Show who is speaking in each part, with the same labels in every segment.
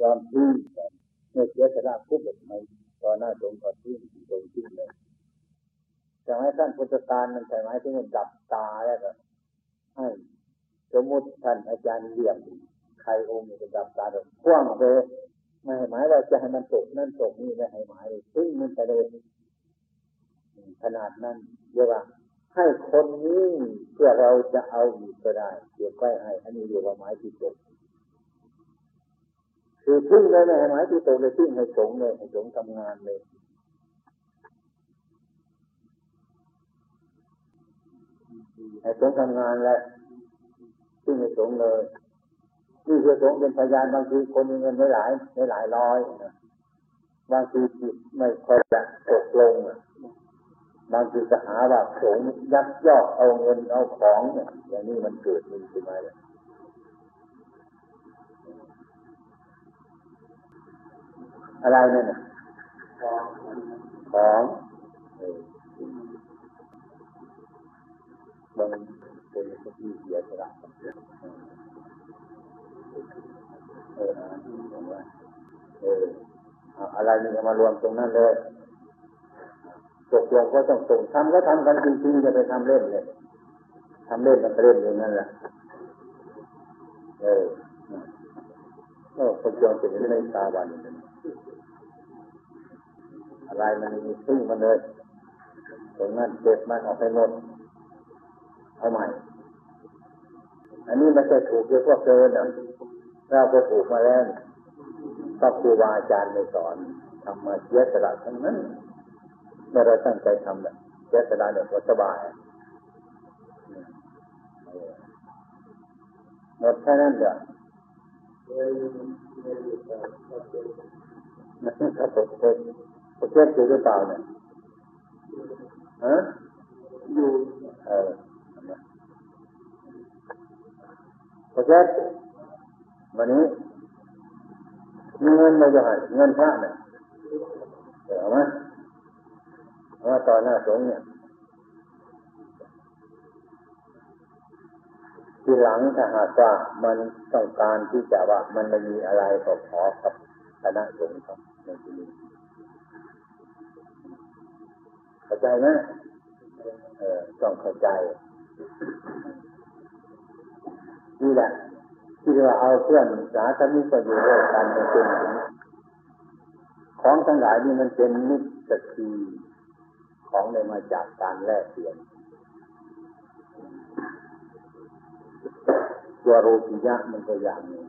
Speaker 1: ยอมทิ้งเมื่อเสียสละพุทธไม่ตอนหน้าตรงก็ทิ้งตรงทิ้งเลยจะให้ท่านพุทธตาลมันใช่ไหมที่มันดับตาแล้วก็ให้สมมติท่านอาจารย์เลี่ยมใครองค์จะดับตาแบบกว้างไปไม่ให้หมายว่าจะให้มันตกนั่นตกนี่ไม่ให้หมายเลยซึ่งมันจะเลยขนาดนั้นเรียกว่า ให้คนนี้เพื่อเราจะเอาอีกก็ได้เก็บไว้ให้ อันนี้เรียกว่าหมายที่ตก คือทิ้งเลยไม่ให้หมายที่ตกเลยทิ้งให้สงเลยให้สงทำงานเลยให้สงทำงานแล้วทิ้งให้สงเลยนี่คือสงเป็นพยานบางทีคนมีเงินไม่หลายไม่หลายร้อยนะบางทีจิตไม่ค่อยจะตกลงบางทีจะหาว่าสงยักยอกเอาเงินเอาของเนี่ยอย่างนี้มันเกิดมีขึ้นมาเลย อะไรนั่นน่ะของมันเป็นที่เสียสละเออเอออะไรนี่มารวมตรงนั้นเลยตกลงก็ต้องส่งทำก็ทำกันจริงๆจะไปทำเล่นเลยทำเล่นมันเล่นอย่างนั้นแหละเออก็คนจองเป็นในตาวันอะไรมันมีซึ่งมันเลยตรงนั้นเก็บมันออกไปหมดเอาใหม่ อันนี้ไม่ใช่ถูกเยอะพวกเกินนะเราก็ถูกมาแล้วก็ครูบาอาจารย์ในสอนทำมาเสียสละทั้งนั้นเมื่อเราตั้งใจทำเนี่ยเสียสละเนี่ยก็สบายหมดแค่นั้นเดียวนั่นก็ตกเท ศตกเทศอยู่หรือเปล่าเนี่ยฮะอยู่เออตกเทศวันนี้มีเงินมาจะให้เงินพระเนี่ยเดี๋ยวไหมว่าตอนหน้าสงเนี่ยทีหลังถ้าหากว่ามันต้องการที่จะว่ามันไม่มีอะไรก็ขอกับคณะสงฆ์ครับในที่นี้ เข้าใจไหมเออต้องเข้าใจ นี่แหละที่เราเอาเพื่อนสาธมิกอยู่ด้วยกันเป็นของทั้งหลายนี่มันเป็นมิตรสกีของได้มาจากการแลกเปลี่ยนตัวโรติยะมันก็อย่างหนึ่ง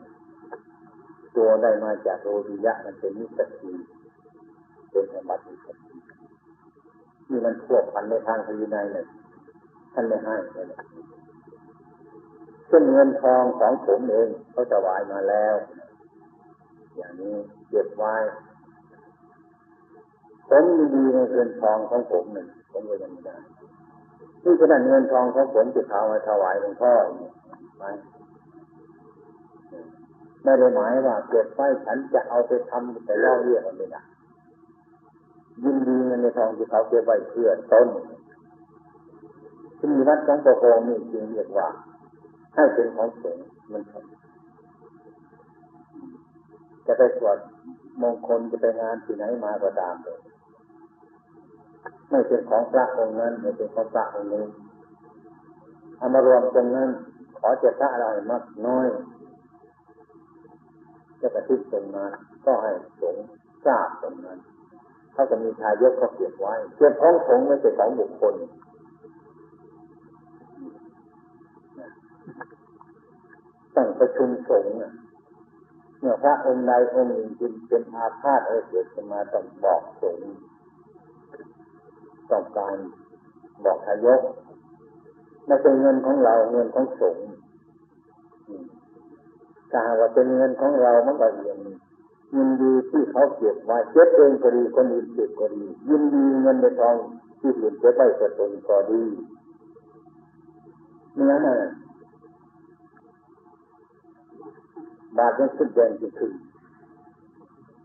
Speaker 1: ตัวได้มาจากโรติยะมันเป็นมิตรสกีเป็นอมัติสกี นี่มันพวกพันในทางภายในเนี่ยท่านไม่ให้เลยเช่นเงินทองของผมเองเขาจะวายมาแล้ว อย่างนี้เก็บไว้ผมดีในเงินทองของผมหนึ่งผมก็ยังไม่ได้นี่ขนาดเงินทองของผมจะเอามาถวายหลวงพ่อไหมไม่ได้หมายว่าเก็บไว้ฉันจะเอาไปทำไปล่อเรียกมันไม่ได้ยินดี เงินในทองที่เขาเก็บไว้เพื่อต้นที่มีวัดของประโคมนี่จึงเรียกว่า ให้เป็นของสงฆ์มันจะไปสวดมงคลจะไปงานที่ไหนมาก็ตามเลยไม่เป็นของพระองค์นั้นไม่เป็นของพระองค์นี้เอามารวมตรงนั้น ขอเจ้าพระอะไรมากน้อยจะกระทิบตรงนั้นก็ให้สงทราบตรงนั้น เขาจะมีทายกเขาเก็บไว้เก็บของสงไม่ใช่ของบุคคลตั้งประชุมสงฆ์เมื่อพระองค์ใดองค์หนึ่งจึงเป็นอาพาธอะไรเกิดขึ้นมาต้องบอกสงฆ์ต้องการบอกทายกไม่ใช่เงินของเราเงินของสงฆ์ถ้าว่าเป็นเงินของเรามันก็อย่าง ยินดีที่เขาเก็บไว้เก็บเองก็ดีคนอื่นเก็บก็ดี ยินดีเงินในทองที่อื่นเก็บไว้กับตนก็ดีเนื้อน่ะบาทยังขึ้นแดงจะขึ้น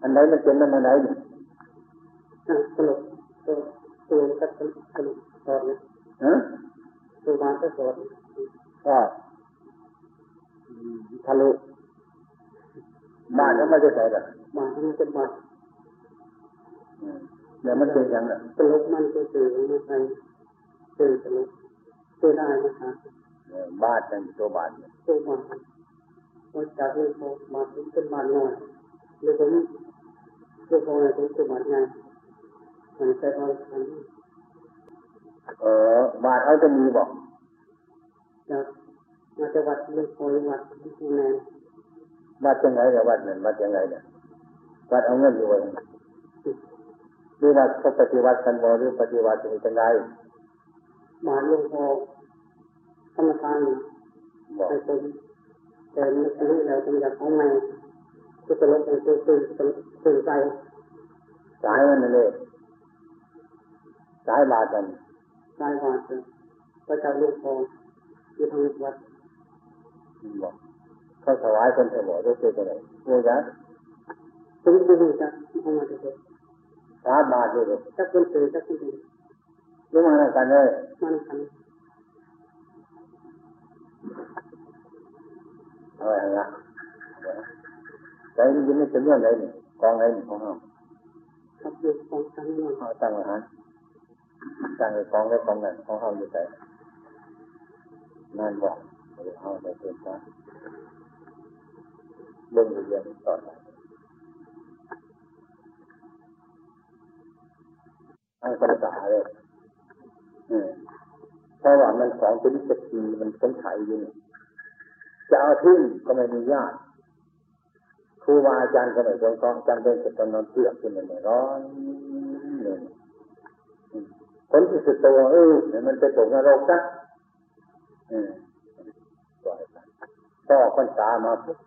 Speaker 1: อันไหนมันเป็นอันไหนนี่
Speaker 2: สรุปตัวก็สรุปสรุปสอนนะฮะตัวมาก็สอน
Speaker 1: ก็ทะลุบ้านนั้นไม่ได้ใส่หรอก
Speaker 2: บาทมันจะบาท
Speaker 1: เดี๋ยวมันเป็นยังไง
Speaker 2: ตลกมันก็สื่อมาใครสื่อตลกสื่อได้นะครับ
Speaker 1: บ้านเป็นตัวบ้าน
Speaker 2: ตัวบาทว่าจากนี้พอบาทเป็นบาทน้อยหรือผมตัวพอเนี่ยเป็นบาทใหญ่มันใช้เอาทัน
Speaker 1: เออบาทเอาจะมีบอก
Speaker 2: จากมาจากวัดเรื่องพอวัดที่แน
Speaker 1: วัดยังไงเนี่ยวัดเนี่ยวัดยังไงเนี่ย วัดเอาเงินอยู่ไว้หรือว่าเขาปฏิวัติกันบ่หรือปฏิวัติเป็นยังไง
Speaker 2: บาทหลวงพ่อธรรมทาน
Speaker 1: บอก
Speaker 2: ไปเป็นแต่ไม่รู้แล้วผมอยากเอาใหม่ก็ตลกเป็นตัวตื่นตื่นใจ
Speaker 1: สายมันนั่นเลยสายบาทกัน
Speaker 2: ใจหวานเลยพระเจ้าลูกพออยู่ทางวัด
Speaker 1: บอกเขาถวายคนเถวายด้วยเจตนาเนี่ยจ้ะ
Speaker 2: ถึงดูจักเอามาเถอะ
Speaker 1: สาบาทเลย
Speaker 2: จักคนตื่นจักคนตื่น
Speaker 1: หรือมาทำกันเลย
Speaker 2: มันทัน
Speaker 1: เอาไว้ข้างหลังใจนี่ยังไม่เป็น เรื่องไหนนี่กา
Speaker 2: งกันนอน
Speaker 1: เอาตั้งไว้หันตั้งไว้กองไว้กองนั้นของเราอยู่ไหนนั่นบอกเอาไปเป็นซะเบิ่งเรียนต่อไปอันภาษาเลยเพราะว่ามันของเป็นสกีมันสงสัยอยู่จะเอาทิ้งก็ไม่มีญาติครูบาอาจารย์ก็ไม่สงเคราะห์จำเป็นจะต้องนอนเชือกขึ้นมาร้อนเนี่ยผลที่สุดตัวเออเนี่ยมันไปตกนรกนะอืมปล่อยไปพ่อคนตามาปุ๊บ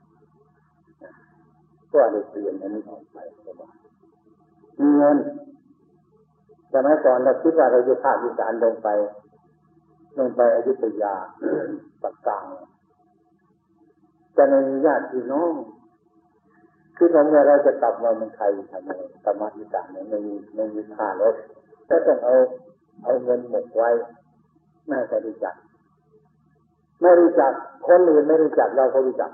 Speaker 1: ก็ได้เปลี่ยนอันนี้ออกไปสบายมีเงิน สมัยก่อนเราคิดว่าเราจะภาคอีสานลงไป ลงไปอยุธยาปากกลางจะไม่มีญาติพี่น้องคือตรงนี้เราจะกลับมาเมืองไทยทำไมกลับมาอีสานเนี่ยไม่มีไม่มีค่ารถก็ต้องเอาเอาเงินหมกไว้ไม่ให้ใครรู้จัก ไม่รู้จักคนอื่นไม่รู้จักเราก็รู้จัก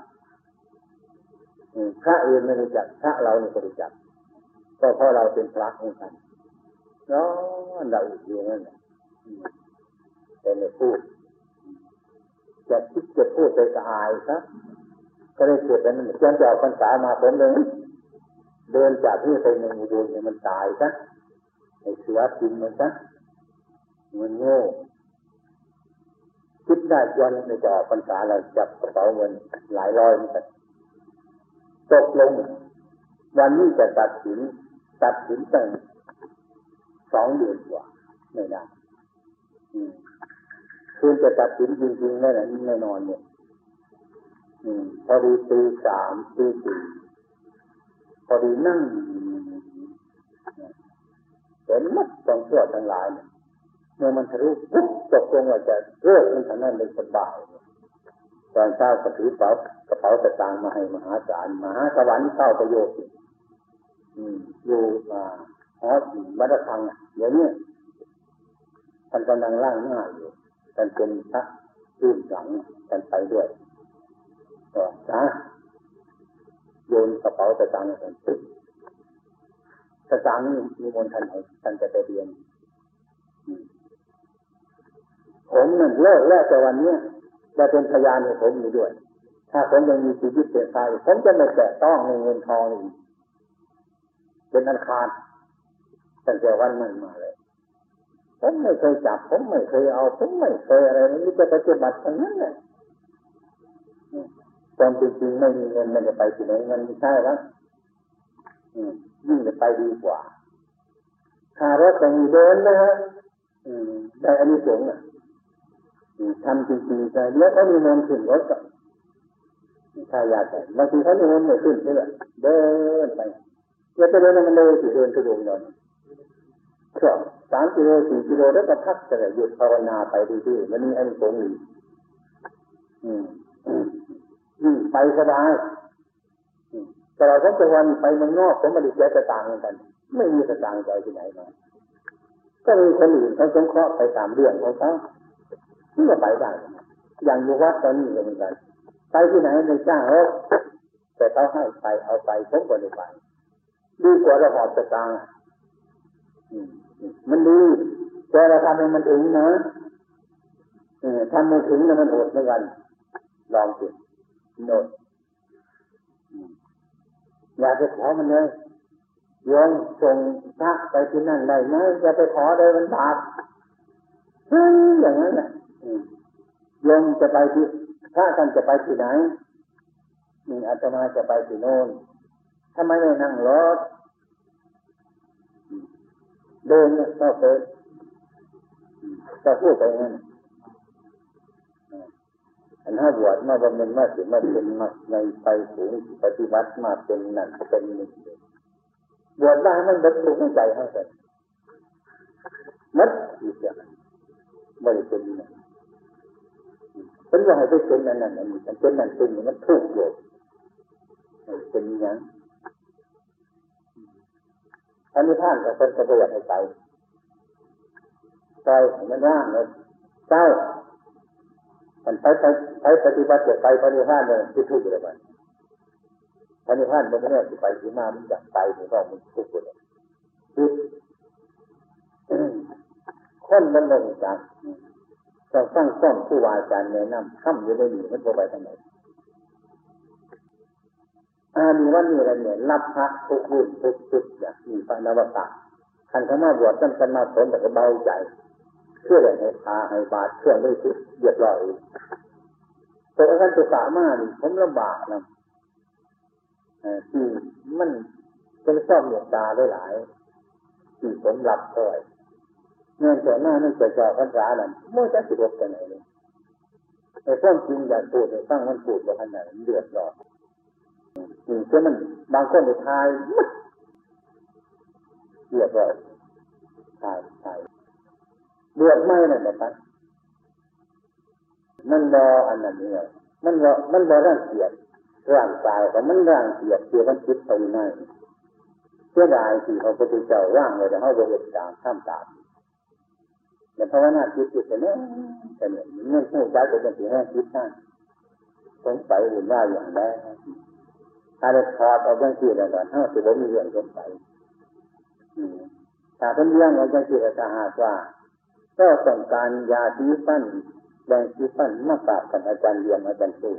Speaker 1: พระอื่นไม่รู้จักพระเราเนี่ยก็รู้จักก็เพราะเราเป็นพระเหมือนกัน นาะเราอยู่นั่นแหละแต่ไม่พูด จะคิดจะพูดไปก็อายครับก็เลยเกิดเป็นเจ้าเจ้าพรรษามาผมเลยเดินจากที่ไปในอุโบสถเนี่ยมันตายซะไอเสือกินมันซะมันโง่คิดได้วันในจะออกพรรษาเราจับกระเป๋าเงินหลายร้อยมันตกลง วันนี้จะตัดสิน ตัดสินตั้ง สองเดือนกว่าไม่ได้อืมคืนจะตัดสินจริงๆแน่นอนแน่นอนเนี่ยพอดีตีสามตีสี่พอดีนั่งเห็นมัดสองเสื้อทั้งหลายเนี่ยเมื่อมันทะลุปุ๊บตกลงว่าจะเลิกมันทางนั้นเลยสบายตอนเช้าก็ถือกระเป๋ากระเป๋าสตางค์มาให้มหาศาลมหาสวรรค์เข้าประโยชน์อืมอ ฮอ่าหอวัดระฆังอะเดี๋ยวนี้ท่านกำลังล่างหน้าอยู่ท่านเป็นพระยื่นหลังท่านไปด้วยก็นะโยนกระเป๋าสตางท่านปึ๊บสตางค์นี่มีมนท่านให้ท่านจะไปเรียนอืมผมนั่นเลิกแล้วแต่วันนี้ยได้เป็นพยานให้ผมอยู่ด้วย ถ้าผมยังมีชีวิตเป็นชายผมจะไม่แตะต้องในเงินทองอีกเป็นอันขาด ตั้งแต่วันนั้นมาเลยผมไม่เคยจับ ผมไม่เคยเอา ผมไม่เคยอะไรนี่จะปฏิบัติทั้งนั้นแหละความจริงๆไม่มีเงินมันจะไปที่ไหนเงินไม่ใช่แล้วอืมยิ่งจะไปดีกว่าคารถแต่มีเดินนะฮะอืมได้อันนี้สงอะอืมทำจริงๆแต่เดี๋ยวเขามีเงินขึ้นรถก็ถ้าอยากแต่บางทีเขามีเงินไม่ขึ้นใช่ไหมเดินไปอย่าไปเดินมันเลยสิเดินกระโด ดนอนก็สามกิโลสี่กิโลแล้วก็พักแต่หยุดภาวนาไปดื้อๆมันมีอันสงส์อีกอืมอืมไปสบายแต่เราผมจะวันไปมืองนอกผมม่ได้เสียสตางค์กัน ไม่มีสตางค์จะที่ไหนมาก็มีคนอื่นเขาสงเคราะห์ไปตามเรื่องของเขาที่ก็ไปได้อย่างอยู่วัดตอนนี้ก็เหมือนกัน ไปที่ไหนในจ้างรถแต่เขาให้ไปเอาไปผมก็ได้ไปดีกว่าเราหอบสตางค์ มันดีแต่เราทำให้มันถึงนะทำไม่ถึงแล้วมันอดเหมือนกันลองสิโนดอยากไปขอมันเลยโยมส่งพระไปที่นั่นได้ไหมจะไปขอเลยมันบาปเฮ้ยอย่างนั้นแหละโยมจะไปที่พระท่านจะไปที่ไหนมีอาตมาจะไปที่โน่นทำไมไม่นั่งรถ เดินเนี่ยไปจะพูดไปงั้นอันห้าบวชมาบำเพ็ญมาสิมาเป็นมาในไปสูงปฏิบัติมาเป็นนั่นเป็นนี่บวชได้มันเป็นสูงใจให้กันมัดอีกอย่างไม่ได้เป็นนั่นเป็นว่าให้ไปเป็นนั่นนั่นอันนี้เป็นนั่นเป็นนี่มันทุกข์อยู่เป็นอย่าง อันนี้ท่านก็เป็นกระเบียดให้ใจใจมันร่างเลยเจ้ามันไปไปไปปฏิบัติไปปฏิภาณเลยที่ทุกข์เลยมันปฏิภาณมันเนี่ยที่ไปที่มามันอยากไปมันก็มันทุกข์เลยคือคนมันลงจากเราสร้างส้อมผู้วาจารย์แนะนำทำอยู่ในหนีมันจะไปทางไหน อามีวันนี้อะไรเนี่ยรับพระทุกรุ่นทุกจุดอย่างมีพระนวตาคันขามาบวชกันกันมาสนแต่ก็เบาใจเชื่อเลยให้พาให้บาดเชื่อไม่ชุดเดือดร้อยตัวท่านตุสามารถผมลำบากนะที่มันเป็นชอบเหยียดตาได้หลายที่ผมรับเท่าไหร่เงินแต่หน้านี่จะจอพรรษานั่นมั่วจะสิบกไปไหนเลยไอ้พ้องจริงอยากพูดไอ้ฟังมันพูดว่าขนาดเดือดร้อน อืมคือมันบางคนในทายมัดเรียบร้อยทายทายเดือดไหม่นั่นนะครับมันรออันนั้นเนี่ยมันรอมันรอร่างเกียดร่างกายแต่มันร่างเกียดเกียดมันคิดไปไหนเสียดายที่เขาพุทธเจ้าว่างเลยแต่เขาบริเวณตามข้ามตามแต่ภาวนาจิตจิตเนี่ยแต่เนี่ยเงื่อนหูใจเป็นสิ่งแห่งจิตนั่นสงสัยหุ่นว่าอย่างไร ถ้าได้ถอดออกจากจิตแล้วถ้าสิบ่มีเรื่องสงสัยถ้าเป็นเรื่องออกจากจิตถ้าหากว่าก็ต้องการยาที่ฟันแดงที่ฟันมากราบกันอาจารย์เรียนอาจารย์สู้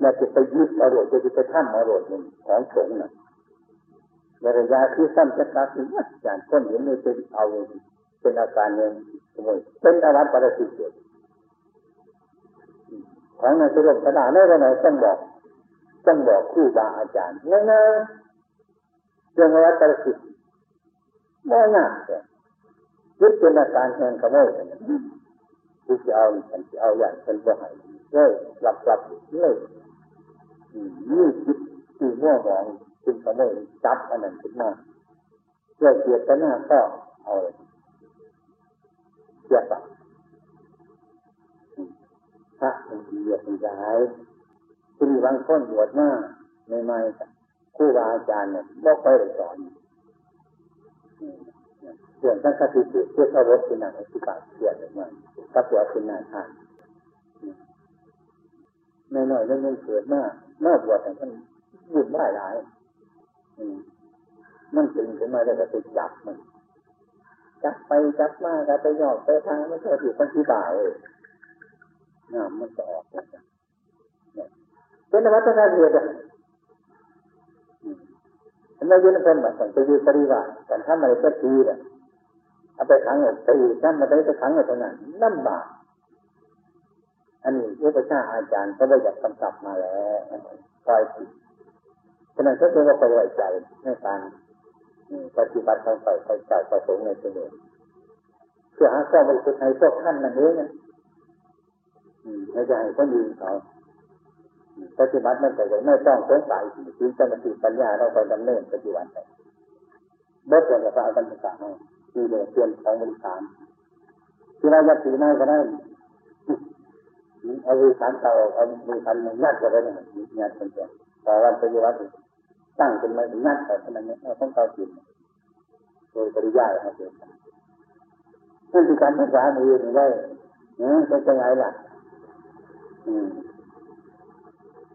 Speaker 1: แล้วจะไปยึดอารมณ์จะไปท่ำอารมณ์หนึ่งของสงฆ์น่ะในระยะที่สั้นจะกลับถึงอาจารย์คนเห็นเลยเป็นเอาเป็นอาการเงินสมุยเป็นอาวัตปรสิตเกิดของในสุรบขนาดไหนก็ไหนต้องบอก ต้องบอกครูบาอาจารย์ง่ายๆเรื่องอาวัตรสิตไม่ยากแต่ยึดเป็นอาการแห่งขโมยที่จะเอาฉันจะเอาอย่างฉันจะให้เลยหลับหลับเลยนี่คิดที่มั่วมองจึงขโมยจับอันนั้นขึ้นมาเพื่อเกียรติหน้าก็เอาเลยเสียบพระมันเหยียดมันร้าย คุณบางคนบวชหน้าไม่ไม่คู่บาอาจารย์เนี่ยบอกไปเลยสอนเรื่องทั้งคติเพื่อเข้ารถเป็นนางอธิบายเชื่อเลยมันกับตัวเป็นนางทานในหน่อยเรื่องเกิดหน้าหน้าบวชแต่มันวุ่นวายหลายมันตึงขึ้นมาแล้วก็ไปจับมันจับไปจับมาก็ไปหยอกไปทางไม่ใช่ถูกคนที่บ่าวเลยน้ำมันจะออกเลย เป็นอวัฒนธรรมเดียวกันอันนี้ยืนเป็นแบบสันติยุปริวารแต่ถ้ามันก็ตีเลยเอาไปขังเอาตีถ้ามันได้ไปขังเอาตรงนั้นลำบากอันนี้พระเจ้าอาจารย์ก็ได้อยากำกับมาแล้วคอยติดฉะนั้นก็เรียกว่าไปไว้ใจในการปฏิบัติทางฝ่ายใจใจประสงค์ในตัวเองเพื่อหาข้อบริสุทธิ์ในพวกท่านนั่นเองไม่ใช่ให้คนอื่นเขา ปฏิบัติไม่แต่ไม่ต้องสงสัยถึงจะมาติปัญญาเราไปดำเนินปฏิบัติไปเบิดจะพากันศึกษาให้คือเรื่องเปลี่ยนของบริการที่เราจะตีไม่นก็ได้เอาบริการเก่าเอาบริการยัดกันไปเนี่ยยัดเป็นตัวแต่วันปฏิบัติตั้งเป็นมาถึงยัดแต่ขนาดนี้เราต้องเก่าจริงโดยปริยายครับเด็กนั่นคือการภาษามือนี่ได้เนี่ยเป็นยังไงล่ะ อืม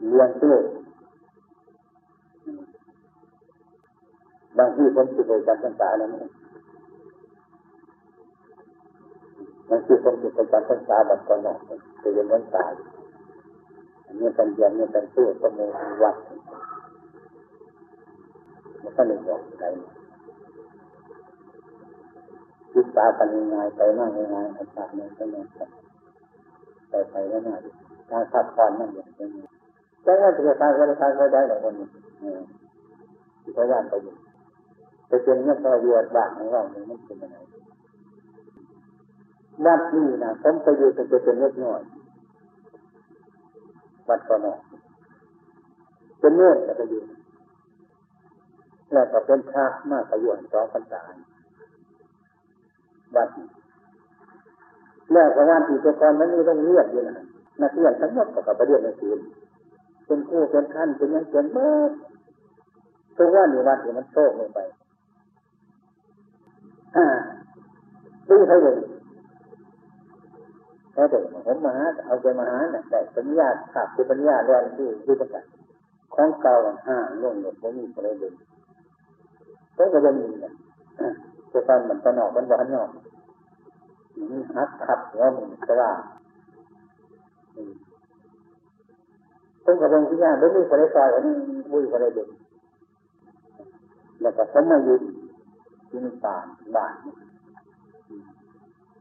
Speaker 1: เรียนเต้บางที่ผมติดการศึกษาแล้วนี่บางที่ผมติดการศึกษาแบบตอนนั้นจะเรียนวันตายอันนี้เป็นเรียนนี่เป็นเต้ก็มีวัดมันก็เลยบอกใจศึกษากันยังไงไปมากยังไงอาจารย์เนี่ยก็เลยไปไปแล้วน่าถ้าทักผ่อนนั่นอย่างนี้ แต่ว่าจะทำก็ทำก็ได้หรอกคนนี้ที่พยายามไปอยู่ไปเป็นเงื่อนประโยชน์บ้างของเราเนี่ยมันเป็นยังไงวัดนี้นะผมไปอยู่เป็นเป็นเล็กน้อยวัดก็น้อยเป็นเนื่อจะไปอยู่แล้วก็เป็นพระมากประโยชน์สองพรรษาวัดแล้วก็วัดอีกแต่ก่อนมันมีต้องเรียกอยู่นะนักเรียนทั้งหมดก็กับไปเรียนหนังสือ เป็นคู่เป็นขั้นเป็นยังเป็นเมื่อทุกวันนี้วัดนี่มันโชคลงไปดูเท่าไหร่แค่เด็กผมมาหาเอาใจมาหาเนี่ยได้ปัญญาขับคือปัญญาแรงที่ที่ประกาศของเก่าห้าล่วงหมดผมมีอะไรเลยก็จะเป็นอย่างนี้จะตอนมันตะนอกมันหวานนอกหักขับหัวมันกระด้าง ต้องกระเบื้องที่ยากไม่มีคนได้ซอยอันบุยคนได้ดึงแล้วก็สมมายืนที่นี่ป่านบ้าน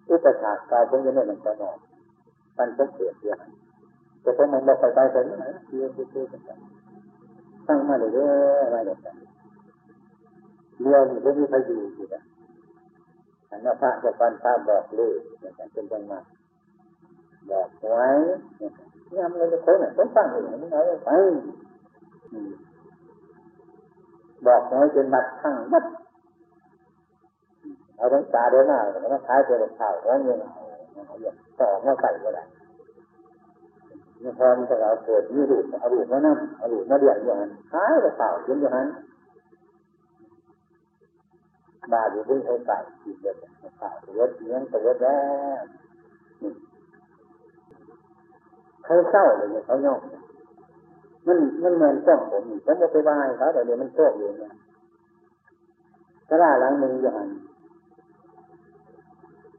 Speaker 1: อุปสรรคกายเป็นยังไงมันจะนอกมันต้องเกิดเยอะแต่พอมันบอกไปไปไปนี่นะเยอะเยอะกันตั้งมาเรื่อยมาเรื่อยๆเรียนไม่มีใครอยู่อยู่นะอันนั้นพระจะฟันพระบอกเลขอย่างเป็นจังมาบอกไว้ ยามเราจะคนเนี่ยต้องฟังอยู่ไม่น้อยไปบอกไว้จนมัดทั้งมัดเอาทั้งตาเดินหน้าแล้วก็ท้ายเป็นข่าแล้วเงินเอาอย่างต่อมาใส่ก็ได้นี่พอมันจะเอาเกิดมีดูเอาดูมานั่งเอาดูมาเดี่ยงอย่างนั้นท้ายก็ข่าวขึ้นอย่างนั้นบาอยู่บนไอ้ไก่กินเด็ดข่าวตัวเลี้ยงตัวแล้ว เขาเศร้าเลยเนี่ยเขาย่องมันมันเหมือนจ้องผมผมจะไปบายเขาแต่เดี๋ยวมันโชคอยู่เนี่ยกระดาหลังหนึ่งอย่างนั้น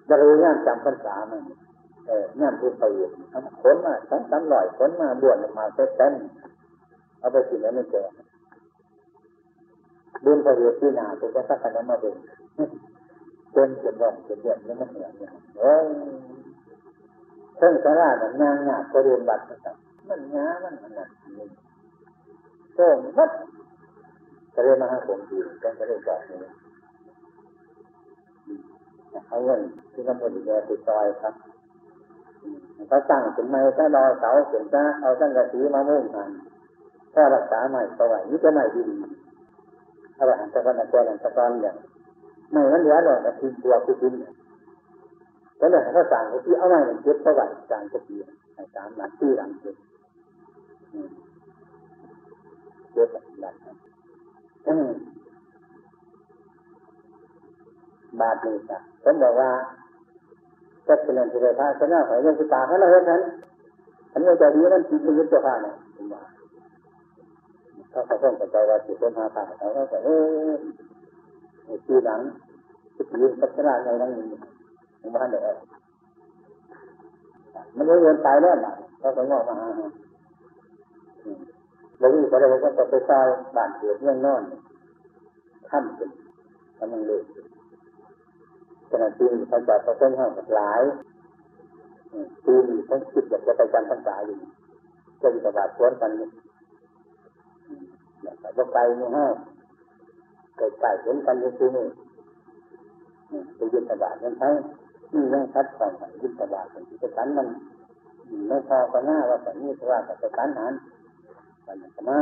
Speaker 1: จะรู้ย่ามจำพรรษามันเออย่ามพูดไปอยู่ขนมาทั้งสามลอยขนมาบวชมาเต็มเอาไปกินแล้วไม่เจอบุญพระเวทีนาตัวก็สักขนาดมาเป็นเป็นเจ็ดวันเจ็ดเดือนนี่มันเหนื่อยเนี่ย เอ้ยเพิ่งสาราเนี่ยงงานก็เรียนบัตรนะครับมันงามันมันนั่นนี่โซ่มัดก็เรียนมาหาผมดีกันก็เรียนบอกนี่เอาเงินที่กำหนดแกติดซอยครับเขาสั่งถึงไม่ถ้ารอเสาถึงจะเอาตั้งกระสีมามุ่งหันถ้ารักษาใหม่ต่อไหวนี่จะใหม่ดีเอาไปหันตะกันตะกันตะกันอย่างไม่มันเหลือเลยแต่ทิ้งตัวคือทิ้ง แล้วเนี่ยเขาสั่งที่เอาไว้เก็บเท่าไหร่จานก็ดีสามหลังที่หลังเก็บเก็บหลังบาทนี่จ้ะผมบอกว่าจะเป็นอะไรที่ได้พาชนะหอยยังสุตาเขาเราเห็นนั้นอันนี้จดีนั่นจริงๆจะพาเนี่ยผมว่าเขาเขาต้องใจว่าสิตเป็นหาตาเขาก็จะเออทีหลังที่ยืนพัฒนาในนั้นผ มว่าเดี๋ยวมันเรียนตายแล้วนเขาก็งอกมาหาเราวิ่งไปเลยก็ไปซอยบ้านเกิดเรื่องนอนข้ามเป็นกำลังเลยขณะที่พระเจ้าพระเจ้าห้องหลายปีนี้ต้องคิดอยากจะไปจำพรรษาอยู่จะมีประบาทสวนกันเนี่ยแต่ไกลนี่ฮะเกิดไก่เห็นกันอยู่ที่นี่ไปยึดประบาทนั้นทั้ง นี่ยังชัดของยึดประบาทของที่จะกันมันไม่พอก็หน้าว่าแต่นี่ว่าแต่จะกันหันมันจะมา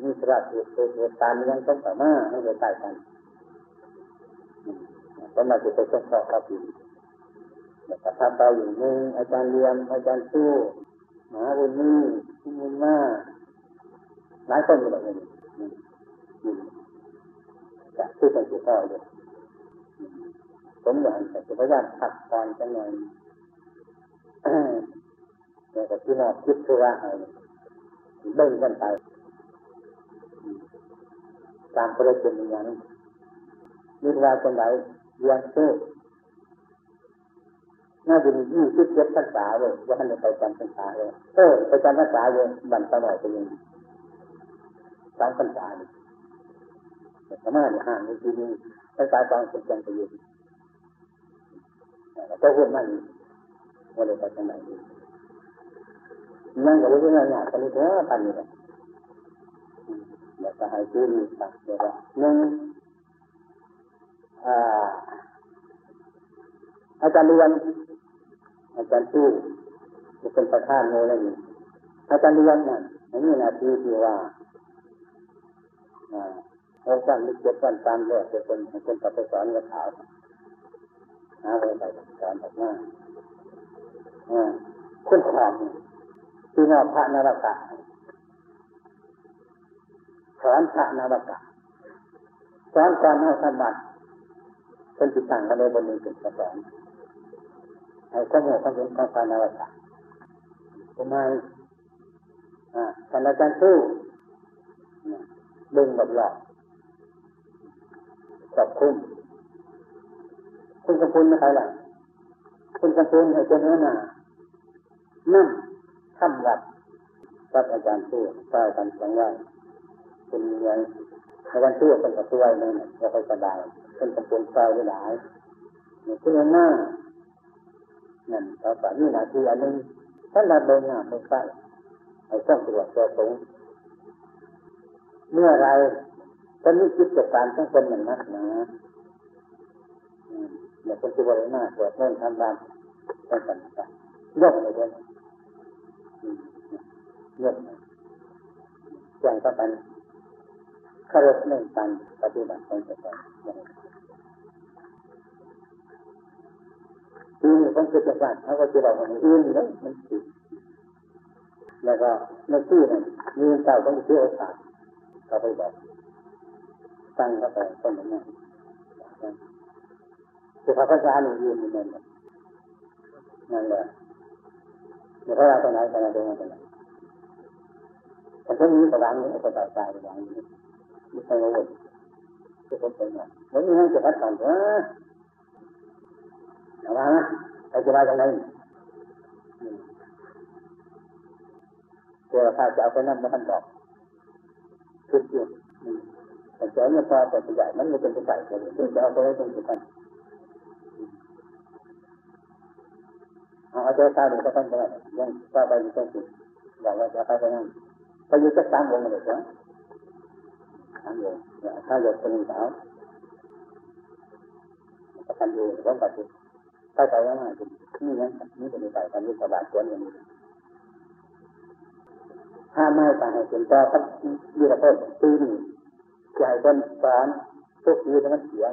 Speaker 1: นี่สระเหตุเหตุการณ์ยังต้องต่อมาไม่ได้ใกล้กันก็มาจะไปต้องสอบครับอยู่แต่ถ้าเราอยู่นึ่งอาจารย์เรียนอาจารย์สู้มหาบุญนี่บุญมาหลายคนอยู่แบบนี้จะพูดไปสุดท้ายเลย ผมอยากจะพยายามพักผ่อนกันหน่อยแต่ก็ที่นอกคิดคือว่าให้เบิ่งกันไปตามประเด็นอย่างนี้มีเวลาเป็นไรเรียนเชื่อน่าจะมียี่สิบเจ็ดภาษาเลยว่าท่านไปจำภาษาเลยเออไปจำภาษาเลยบันตะหน่อยไปยังสามภาษาเลยแต่สมาธิห่างในที่นี้ภาษาตอนเป็นจังไปยู่ ก็พูดมันว่าเลยไปทางไหนดีนั่งกับลูกนั่งหยาบกันนี่เถอะพันนี่แหละเดี๋ยวจะให้ชื่อมีสักเดี๋ยวหนึ่งอาจารย์เรียนอาจารย์ตู้จะเป็นประธานโมเลยนี่อาจารย์เรียนนั่นนี่นาทีที่ว่าหกวันหรือเจ็ดวันตามแรกจะเป็นเป็นปฏิสอนกับขาว หาไว้ไปสอนแบบนั้นคุณความที่นอกพระนรกะสอนพระนรกะสอนการเอาสมบัติเป็นจิตต่างกันในบนหนึ่งเป็นสอนให้ข้อมูลความเห็นของพรนรกะทำไมอ่าท่านอาจารย์สู้ดึงแบบหลอกจับคุ้ม คุณกำพูนไม่ใครล่ะคุณกำพูนให้เป็นเนื้อหนานั่งทำวัดกับอาจารย์สู้ใต้กันสองไวันเป็นยังอาจารย์สู้เป็นกระตัวนั่นเราไปสบายเป็นกำพูนใต้ได้หลายนี่คือหน้านั่นเราแบบนี้นาทีอันนึงถ้าเราเดินหน้าไปใต้ไอ้ต้องตรวจตัวสูงเมื่อไรจะมีกิดจากการต้องเป็นอย่างนักหนา เดี๋ยคนที่บริหน้าตรวจเรื่องทำตามต้องกันกันยกเลยด้วยยกแจ้งก็เป็นขารพเรื่งการปฏิบัติของตัวเองทีนี้ผมคิดว่าเขาก็จะบอกว่าอื่นเลยมันติดแล้วก็ในที่นั้นมีเจ้าต้องเชื่อโอกาสเขาไปบอกตั้งเข้าไปต้นนั้น คือพระพุทธเจ้านี่ยืนอยู่นั่นนั่นแหละเดี๋ยวพระราชนายจะมาดูมันเป็นไงแต่ถ้ามีกระดังนี้ก็ตายตายกระดังนี้ไม่ใช่โง่ที่ผมเป็นไงแล้วนี่นั่นจะพัดผ่านเถอะเอามาใครจะมาจากไหนเจ้าข้าจะเอาไปนั่นมาท่านบอกคิดอยู่แต่เจ้าเนี่ยพอแต่ใหญ่มันไม่เป็นใหญ่เลยซึ่งจะเอาไปไว้ตรงจุดนั้น เอาใจตาดูก็ต้องไปยังก็ไปอยู่ตรงจุดอย่างว่าจะไปไปนั่นไปอยู่สักสามวงเลยจ้ะสามวงถ้าหยดเป็นสาวก็ทันอยู่ต้องไปจุดไปไปว่าง่าจุดนี่ยังนี่เป็นไปทำยุทธบาทควรอย่างนี้ถ้าไม่ไปให้เป็นต่อต้องยืดระเบิดตีนี่จะให้คนสอนทุกทีมันเสียง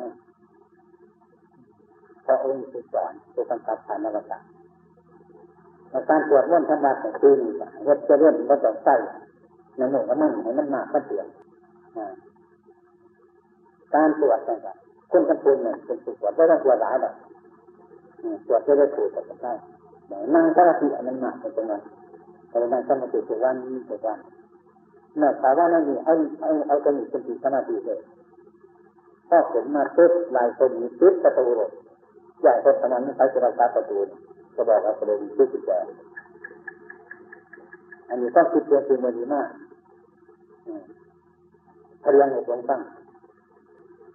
Speaker 1: พระองค์สอนตัวกำกับฐานนวัตการ แต่การปวจว่นธรรมะของตีนี่เฮ็ดจะเรื่องก็ต้องใส่ในหนึ่ก็มั่งให้มันมากก็เสียงการตรวจต่างๆคนกันปูนเนี่ยเป็นตรวจไม่ต้องตรวจหลายแบบตรวจจะได้ถูกกับได้นั่งสมาธิอันนั้นหนักเป็นนั้นแต่นั่งสมาธิทุกวันทุกวันเมื่อถามว่านั่นนี่เอาเอาเอาตัวนี้เป็นสมาธิเลยพอเห็นมาตึ๊บลายคนนี้ตึ๊บประตูเลยใหญ่คนขนาดนั้ใช้จะรักษาประตูก็บอ กว่าประตูตึ๊บจุดแก่อันนี้ต้องคิดเรื่องคือมันดีมากพยายามให้ตรงตั้ง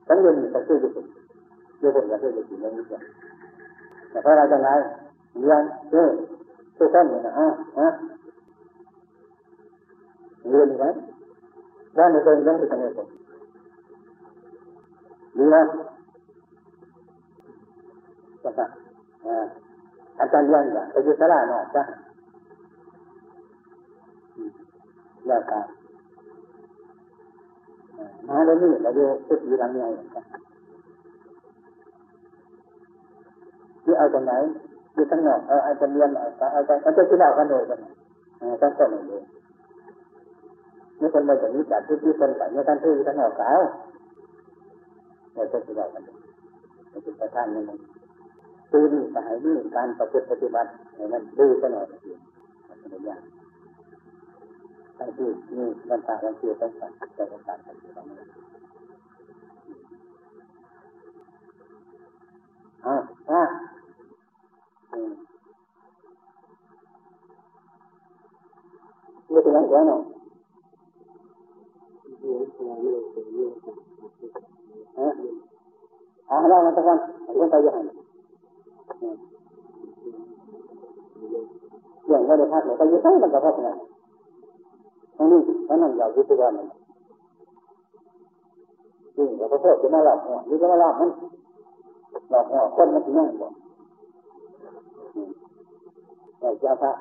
Speaker 1: ต้องเรียนมีสักชื่ออยู่เรื่องผมจะเรียนอยู่ในนี้แต่ถ้าเราจะไงเรียนเออทุกคนเนี่ยนะอะฮะเรียนไหมด้านในตัวยังไม่ทำอะไรดีนะก็ค่ะอา อาจารย์ยังอะไปยู่สลาหน่อยจ้ะแล้วก็มาแล้วนี่เราอยู่พุทธิรังไงที่เอาจากไหนอยู่ทั้งนอกเอาอาจารย์เรียนเอาเอาเอาเอาจะที่เรากันเลยกันต้องต้นเลยนี่คนมาจากนี้จากที่ที่คนไปเนี่ยท่านที่ท่านออกสาวเราจะที่เรากันเลยเราจะประทานนี่มัน ตีนี่สหายนี่การปฏิบัติปฏิบัติให้มันดูกันหน่อยเองมันเป็นอย่างทั้งที่นี่บรรดาทั้งที่ต้องการจะต้องการทั้งที่ต้องการอ่าอ่าอืมไม่เป็นไรเดี๋ยวเนาะฮะอ่าเรามาตะกันเราไปยังไง อย่างว่ได้พักเราไปยังไงมันก็พักนะทั้งนี้ทั้งนั้นเราอยู่ที่บ้านมันจริงเราก็เพิ่มขึ้นมาหลับหัวนี่ก็มาหลับมันหลับหัวคนมันถึงนั่งบ่เราจะพระ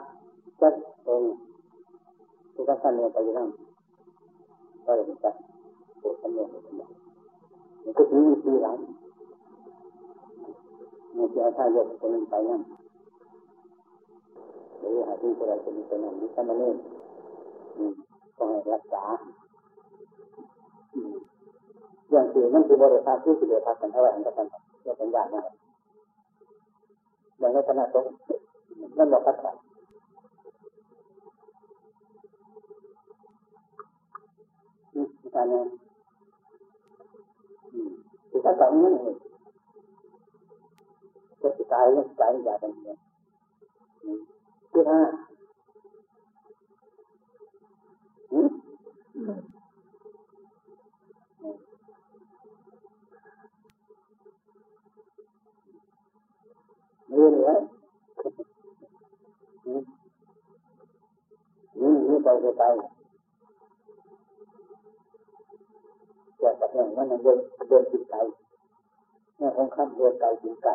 Speaker 1: จัดองทุกท่านเนี่ยไปยังนั่งก็เลยเป็นจัดโปรดสำเร็จมันก็ถือวิธีหลัง มันจะถ้ายกคนนึงไปนั่งหรือหาที่จะได้คนนี้คนนั้นนี่ถ้ามันเนี่ยต้องให้รักษาอย่างที่มันคือบริษัทที่สิบพักกันเท่าไหร่กันกันเรื่องปัญญามากอย่างในขณะตรงนั่นบอกพัฒนาอืมการงานอืมคือถ้าต่อนี้นี่ ก็สิกายเรื่องกายอย่างกันเนี่ยคือถ้านี่เลยนี่นี่ไปไปไปแต่กับอย่างนั้นเดินเดินกินไก่เนี่ยคงข้ามเดินไก่กินไก่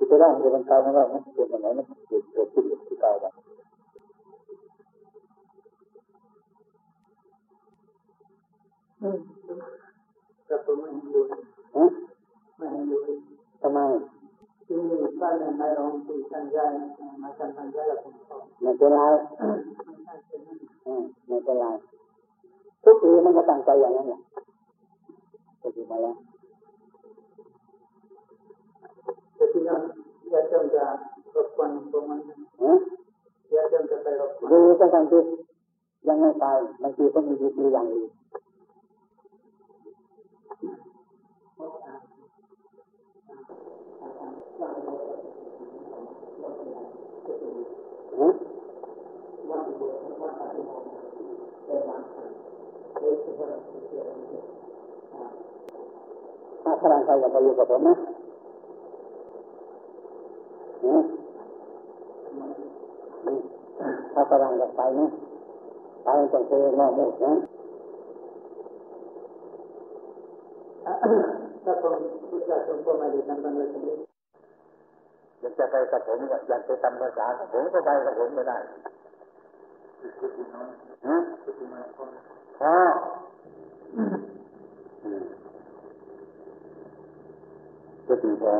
Speaker 1: คือไปร่างเดินไก่ของเรามันเป็นยังไงมันเกิดเกิดขึ้นที่ไก่แบบ
Speaker 2: ก็ผมไม่ดู
Speaker 1: ฮะ
Speaker 2: ไม่ดู
Speaker 1: ทำไม
Speaker 2: ที่บ้านในโรงที่ท่านย้ายมาทานท่านย้ายแล้วผม
Speaker 1: ไม่เป็นไร
Speaker 2: ไม่เป็นนั่น
Speaker 1: อืมไม่เป็นไรทุกปีมันก็ตั้งใจอย่างนั้นแหละก็ถือมาแล้ว
Speaker 2: แต่ที่นั่นญาติโยมจะรบกวนผมมัน
Speaker 1: ฮะ
Speaker 2: ญาติโยมจะไปรบกวน
Speaker 1: ดูก็ตั้งที่ยังไม่ตายบางทีก็มีวิธีอย่างอื่นฮะถ้าพลังใครอยากไปอยู่กับผมนะฮะอืมถ้าพลังอยากไปนะไปต้องเจอนอกหมดนะ
Speaker 2: ถ้าผมญาติโยมก็ไม่ได้ทำกันเลยทีนี้
Speaker 1: อยากจะไปกับผมก็ อยากจะทำภาษากับผมก็ไปกับผมไม่ได้ฮะพออืมก็ถึงพอ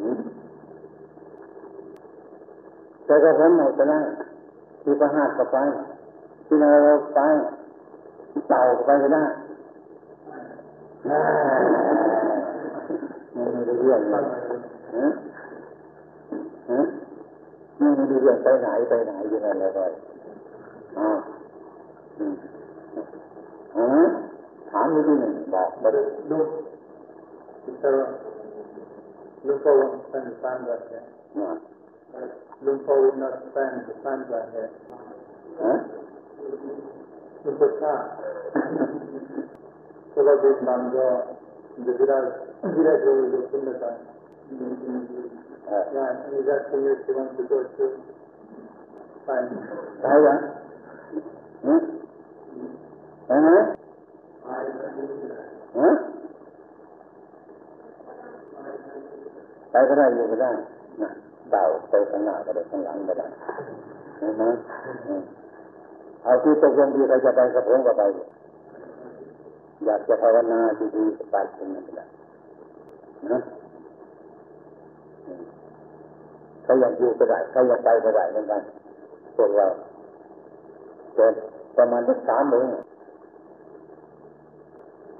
Speaker 1: อืมแต่ก็ผมไม่เป็นไรที่ประหารก็ไปที่นรกไปที่เต่าก็ไปก็ได้อ่าไม่ได้เรื่องเลยฮะฮะนี่ไม่รู้ เรื่องไปไหนไปไหนอยู่นั่นเลยเลยอ่าอืมฮะถามดูดิหนึ่งบอกมาดู
Speaker 3: Look, it's a Lumpo won't spend the funds right here.
Speaker 1: อ่า
Speaker 3: Lumpo will not spend the funds right here.
Speaker 1: ฮะ
Speaker 3: Lumpo car. Probably in Bangor, in the village, village where we look in the time.
Speaker 1: เออ
Speaker 3: Yeah, and he's asking you if you want to go to find.
Speaker 1: ไปยังฮะไปไหมฮะ ไปก็ได้อยู่ก็ได้นะเต่าไปข้างหน้าก็ได้ข้างหลังก็ได้เห็นไหมอืมเอาที่ตกลงที่ใครจะไปกับผมก็ไป อยากจะภาวนาดีๆก็ไปตรงนั้นก็ได้นะ อืมใครอยากอยู่ก็ได้ใครอยากไปก็ได้เหมือนกันพวกเราเกิดประมาณสักสามโมง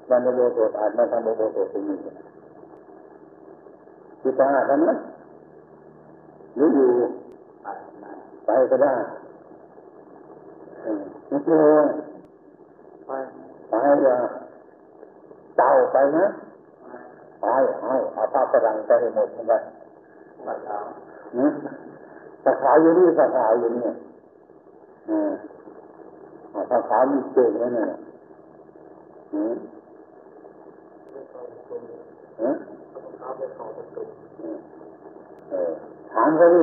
Speaker 1: วันโมโสดอาจมาทำโมโสดที่นี่ที่ตาทำนะหรืออยู่ไปก็ได้ไม่ใช่ว่าไปไปว่าเจ้าไปนะไปเอาเอาผ้าฝรั่งไปให้หมดทำไม
Speaker 3: ฝ่าเท้า
Speaker 1: นะฝ่าเท้าอยู่นี่ฝ่าเท้าอยู่นี่อ่าฝ่าเามีเก่งแล้วเนี่ยอืะถามเขาดิ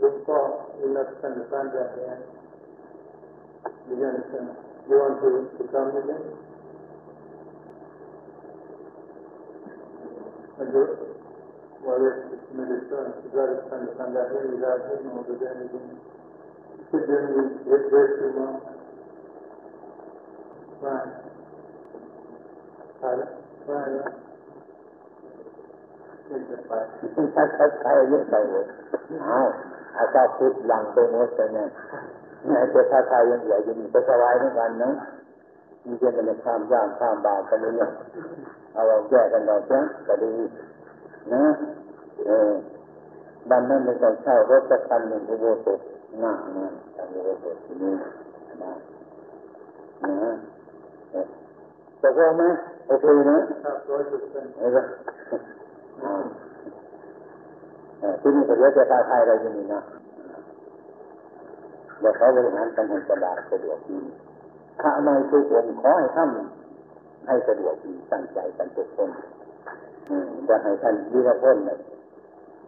Speaker 3: ลุงก็มีลักษณะการแบบนี้ Do you understand? You want to become again? Anything sit there and get way too long right right right
Speaker 1: ถ้าเขาใช้เยอะไปเลยเอาอาจารย์พุทธลังไปหมดเลยเนี่ยไอ้เจ้าชาไทยยังเหลืออยู่นี่ก็สบายเหมือนกันนะมีเช่นมันข้ามย่างข้ามบาปกันนี่เนี่ย เอาเราแยกกันเราจ้ะก็ดีนะเออบ้านนั้นไม่ต้องเช่ารถสักคันหนึ่งอุโบสถหน้านะทางอุโบสถที่นี่นะนะตกลงไหมโอเคนะ
Speaker 3: Half right percent
Speaker 1: เออที่นี่ก็เยอะจะตาไทยเราอยู่นี่นะเดี๋ยวเขาบริหารกันให้สบายสะดวกดีข้าไม่ทุกองค์ขอให้ท่าน ให้สะดวกดีตั้งใจกันทุกคนจะให้ท่านวิรพลเนี่ย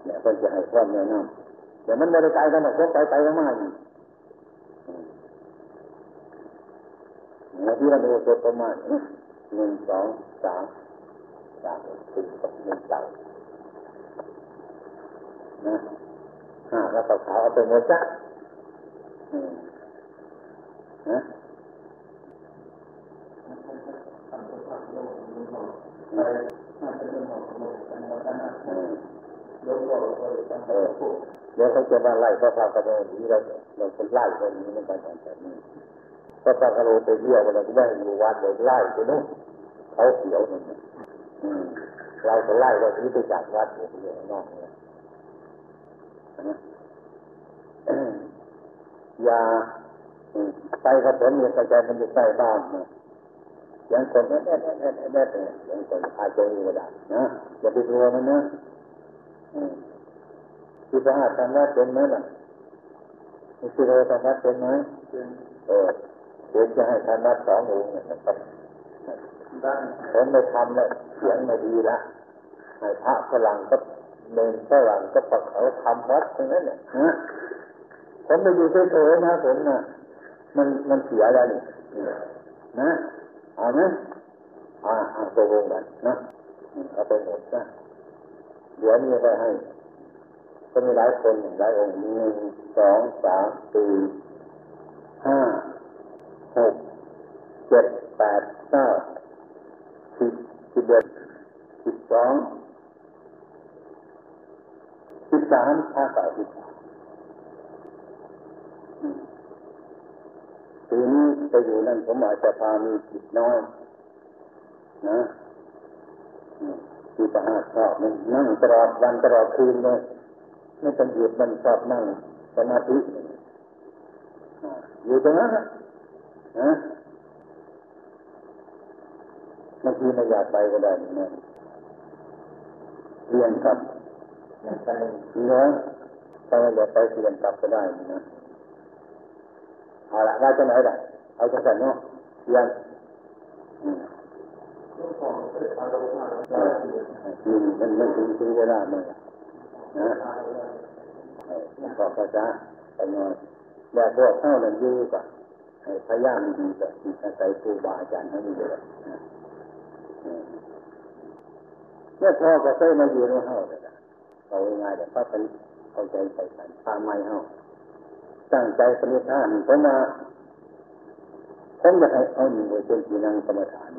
Speaker 1: เนี่ยคนจะให้ความแนะนำเดี๋ยวมันไม่ได้ไกลกันหรอกพวกไปไปมากๆอยู่เนี่ยที่เราดูตัวประมาณหนึ่งสองสามสามสี่กับหนึ่งเต่านะห้าแล้วก็ขาวเอาไปหมดจ้ะนะ เดี๋ยวเขาจะมาไล่พระพากระโดนี้เราเราจะไล่คนนี้มันไปแบบนี้พระพากระโดไปเที่ยวเราก็ไม่อยู่วัดเลยไล่ไปนู่นเขาเขียวนั่นเราจะไล่เราที่ไปจากวัดอยู่ที่นอกเนี่ยอย่าไปกับผมเนี่ยใจมันจะใส่บ้านนะ ยังคนแน่แน่แน่แน่แน่ยังคนอาจจะมีก็ได้นะอย่าไปกลัวมันนะที่พระอาจารย์ว่าเป็นไหมล่ะมีสิโรธรรมะเป็นไหมเออเดี๋ยวจะให้ธรรมะสององค์นะครับผมไม่ทำแล้วเสียงไม่ดีละให้พระฝรั่งก็เมนฝรั่งก็ปักเขาทำวัดตรงนั้นเนี่ยนะผมไปอยู่เฉยๆนะผมนะมันมันเสียแล้วนี่นะ เอาไหมอ่าเอาตกลงกันนะเอาไปหมดนะเดี๋ยวนี้ไปให้ก็มีหลายคนหลายองค์หนึ่งสองสามสี่ห้าหกเจ็ดแปดเก้าสิบสิบเอ็ดสิบสองสิบสามห้าสามสิบ ปีนี้ไปอยู่นั่นผมอาจจะพามีจิตน้อยนะที่ประหารชอบมันนั่งตลอดวันตลอดคืนเลยไม่ต้องหยุดมันชอบนั่งสมาธิอยู่ตรงนั้นนะบางทีไม่อยากไปก็ได้นะเรียนกับเนื้อไปเดี๋ยวไปเรียนกลับก็ได้นะ เอาละว่าจะไหนล่ะเอาจังสันเนาะเรียนอืมมันมันถึงถึงเวลามันนะมันก็ภาษาไปนอยแล้วพวกเข้านั่นอยู่ก็ให้พยายามดีก็ที่อาศัยครูบาอาจารย์เขานี่เลยเมื่อพอก็เคยมาอยู่ในห้องเลยนะเอาง่ายๆแต่พระปริเข้าใจใส่กันพาไม่ห้อง ตั้งใจปณิธานผมมาผมจะให้เอาหนึ่งเป็นที่นั่งกรรมฐาน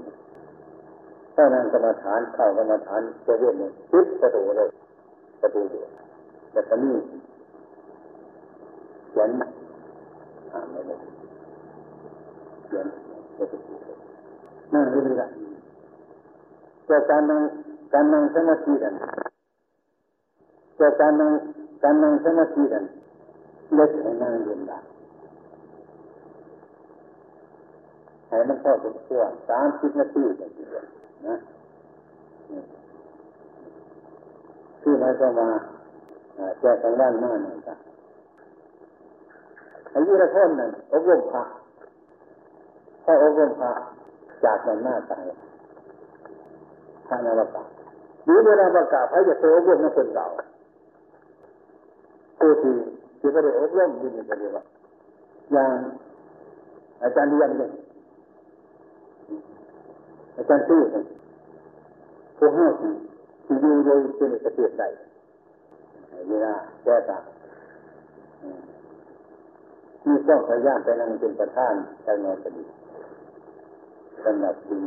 Speaker 1: ถ้านั่งกรรมฐานเข้ากรรมฐานจะเรียกเนี่ยปิดประตูเลยประตูเดียวแต่ตอนนี้เขียนอ่านไม่ได้เขียนไม่ถูกนั่งเรื่อยๆเจ้าการนั่งการนั่งสมาธิกันเจ้าการนั่งการนั่งสมาธิกัน เล็กให้นั่งยืนได้ให้มันเข้าถึงตัวสามสิบนาทีกันทีเดีนะที่ไหนก็มาแจ้งทางด้านหน้าหน่อยกันอายุระคนนั้นอบรมพระพออบรมพระจากนั้นหน้าตายพระนรกาหรือเวลาประกาศพระจะเคยอบรมนักคนเก่าผู้ที่ ที่ไม่ได้อบรมยินดีกันเลยว่าอย่างอาจารย์เรียนเนี่ยอาจารย์ชื่อเนี่ยพวกห้าที่ที่อยู่โดยเป็นเกษตรใดเวลาแก้ต่างที่ต้องพยายามไปนั่งเป็นประธานใช้นอนก็ดีสำหรับดี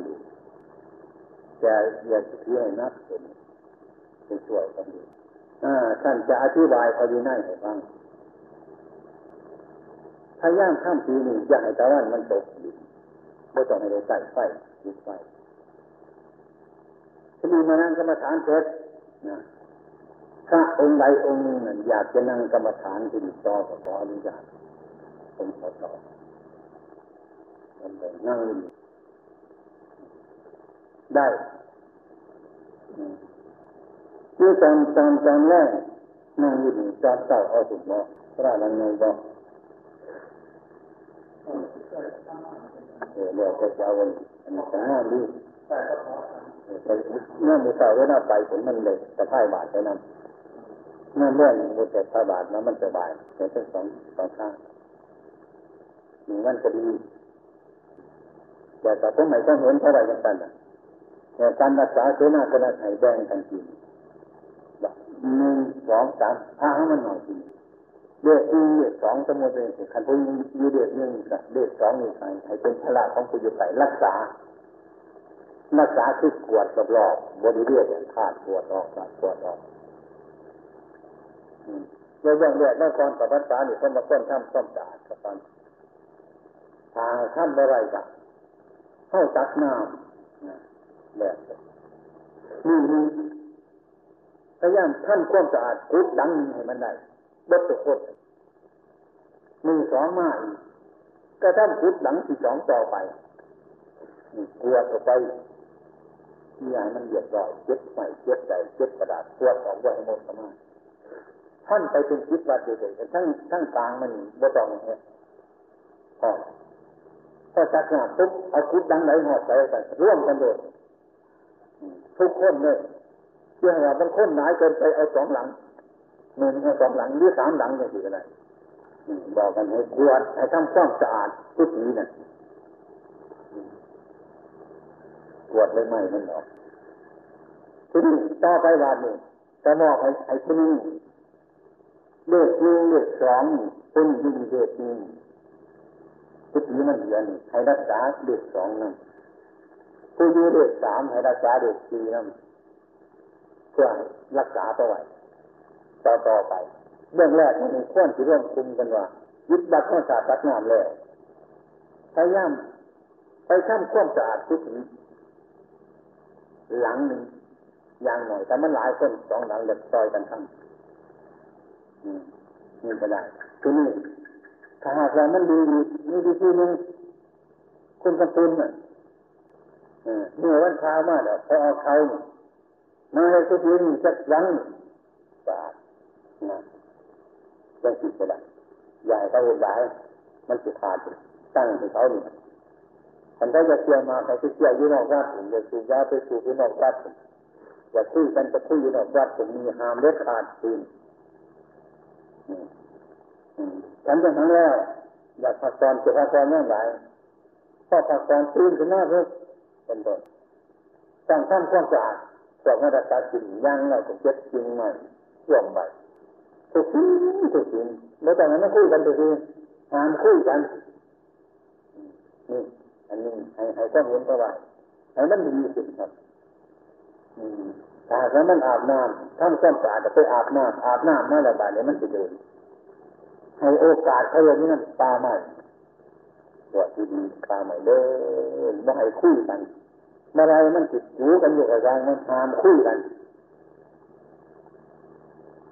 Speaker 1: จะอย่าเที่ยวนักเป็นเป็นช่วยกันดีท่านจะอธิบายพอดีนั่นให้ฟัง พยายามข้ามปีนี้อย่าให้ตะวันมันตกดินไม่ต้องให้ได้ใส่ไฟยุดไฟทีนี้มานั่งกรรมฐานเสร็จนะถ้าองค์ใดองค์หนึ่งอยากจะนั่งกรรมฐานที่ต่อขออนุญาตผมขอต่อมันเลยนั่งได้คือตอนตอนตอนแรกนั่งอยู่นี่ตอนเศร้าเอาสุดบ่พระนันไงบ่ เออเดี๋ยวจะจะวันอันนี้ของงานดีไปนั่นมือเราไว้หน้าไปผลมันเลยแต่พ่ายบาทไปนั่นนั่นเรื่องมันแต่พ่ายบาทแล้วมันสบายแต่ทั้งสองสองข้างหนึ่งมันก็ดีแต่แต่ผมไม่ต้องเห็นเท่าไรกันกันนะแต่การรักษาเสนาสนะให้แบ่งกันกินหนึ่งสองสามพาให้มันหน่อยกิน เด็กหนึ่งเด็กสองสมมติเป็นขันพูอยู่เด็กหนึ่งกับเด็กสองนี่ใครให้เป็นพละของผู้อยู่ไก่รักษา รักษาคือกวดกับรอบบริเวณขาดปวดออกขาดปวดออกเรื่องเรื่องเรื่องก่อนกับพรรษานี่คนมาค้นท่ำส้มสะอาดกับตอนทางข้ามอะไรกันเข้าตักน้ำแบบนี่นี่พยายามท่านความสะอาดกุดดังให้มันได้ บดตุกดมือสองมาอีกก็ท่านกุดดังที่สองต่อไปกลัวต่อไปที่ให้มันเรียบรอยเจ็บใหม่เจ็บใจเจ็บกระดาษตรวจออกว่าให้หมดสมาท่านไปเป็นคิดวัดเฉยๆทั้งทั้งกลางมันบ่ต้องเนี่ยพอพอจักหนาปุ๊บเอาคุดดังไหนหอดไปกันร่วมกันโดดทุกคนเลยเชื่อว่าบางคนหนายเกินไปเอาสองหลัง หนึ่งเอสองหลังหรือสามหลังอย่างที่อะไรบอกกันให้กวดให้ทำความสะอาดทุกทีนั่นกวดเลยไหมมันออกทีนี้ต่อไปวันนี้จะมอบให้ให้ที่นี่เลขหนึ่งเลขสองเป็นยิ่งเลขหนึ่งทุกทีมันเหลือนี่ให้รักษาเลขสองนั่นผู้อยู่เลขสามให้รักษาเลขสี่นั่นเพื่อรักษาต่อไป ต่อต่อไป เรื่องแรกมันควรที่ร่วมคุมกันว่ายึดบัตรข้อสาตักน้ำแล้วพยายามไปทำความสะอาดทุกทีหลังหนึ่งอย่างหน่อย แต่มันหลายคนสองหลังเด็กซอยกันทั้งนี่ก็ได้ทีนี้ถ้าหากว่ามันดีมีดีที่นึงคุณกระตุนน่ะเมื่อวันเช้ามาแล้วพอเอาเขามาให้ทุกทีนี่สักหลังสะอาด นะยังติดก็ได้ใหญ่เขาเห็นได้มันจะขาดตั้งให้เขานี่ฉันก็จะเที่ยวมาใครที่เที่ยวอยู่นอกวัดผมจะสูบยาไปสูบอยู่นอกวัดผมอย่าคุยกันจะคุยอยู่นอกวัดผมมีหามเล็ดขาดจริงฉันจะทั้งแล้ว อยากพักผ่อนจะพักผ่อนเมื่อไหร่พอพักผ่อนตื่นขึ้นมาเพื่อเป็นต้นต้องทำความสะอาดสองมาตรการสิ่งย่างเราจะเจ็บจริงไหมช่วงไป ทุกสิ่งทุกสิ่งแล้วแต่นั้นไม่คุยกันทุกทีหามคุยกันนี่อันนี้ให้ให้ข้อมูลประวัติให้มันดีสุดครับถ้าแล้วมันอาบน้ำทำความสะอาดไปอาบน้ำอาบน้ำมาแล้วบาดนี้มันจะเดินให้โอกาสเขาอย่างนี้นั่นตาใหม่ตัวที่ดีตาใหม่เดินไม่ให้คุยกันเมื่อไรมันติดหูกันอยู่กับการมันทามคุยกัน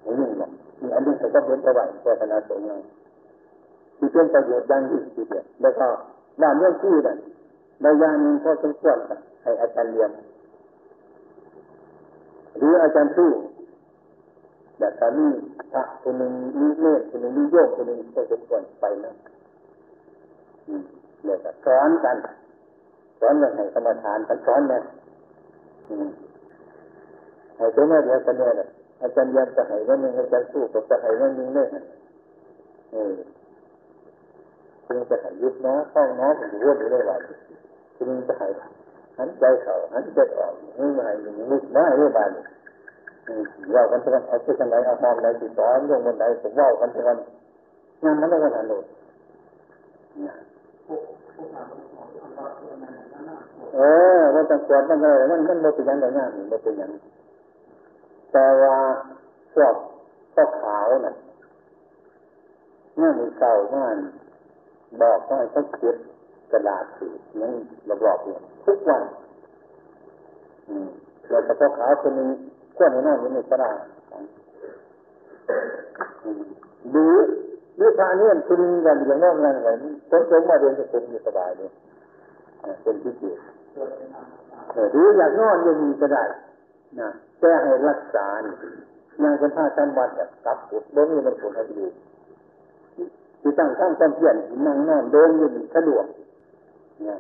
Speaker 1: อย่างนี้นะ อันนี้เขาก็เห็นประวัติแต่คณะสงฆ์เป็นประโยชน์อย่างยิ่งทีเดียวแล้วก็ด้านเรื่องที่อนั่นในยานี้พอสมควรให้อาจารย์เรียนหรืออาจารย์สู้แบบตอนนี้พระคนหนึ่งมีเนตคนหนึ่งมีโยกคนหนึ่งก็สมควรไปนะเนี่ยสอนกันสอนอย่างให้กรรมฐานกันสอนเนี่ยให้ตัวแม่เดียวกันเนี่ย อาจารย์ยันจะให้ว่านึงอาจารย์สู้กับจะให้ว่านึงเนี่ยเออคุณจะห้ยุบน้อข้าน้อผมรู้อยู่ได้ว่าคุณจะให้หันใจเข่าหันใจออกนี่ให้ยุบน้อให้ได้บ้างว่ากันทุกวันเอาที่นไหนเอามองไหนติดต่อเรื่องวันไหนผมว่ากันทุกวันงานมันได้กันหันโลดเออว่าต้องกวดมันเลยมันมันไม่เป็นยังไงงานไม่เป็นยังไง แต่ว่าพวกพวกขาวน่ะงานเก่างานบอกว่าเขาเก็บกระดาษสีนั้นระบอกเนี่ยทุกวันอืมแล้วแต่พวกขาวคนนี้ก็ในนั้นอยู่ในกระดาษหรือหรือพระเนี่ยคุณกันอย่างนั้นนั่นกันต้นสมมาเรียนจะเป็นอยู่สบายเลยเป็นที่เกียรหรืออยากนอนยังมีก็ได้ นะแค่ให้รักษาอย่างเป็นผ้าจำวัดแบบกับปุดบ่มีมันผลอะไรอยู่ที่ตั้งข้างความเพียรนั่งนอนเดินยู่สะดวกเนี่ย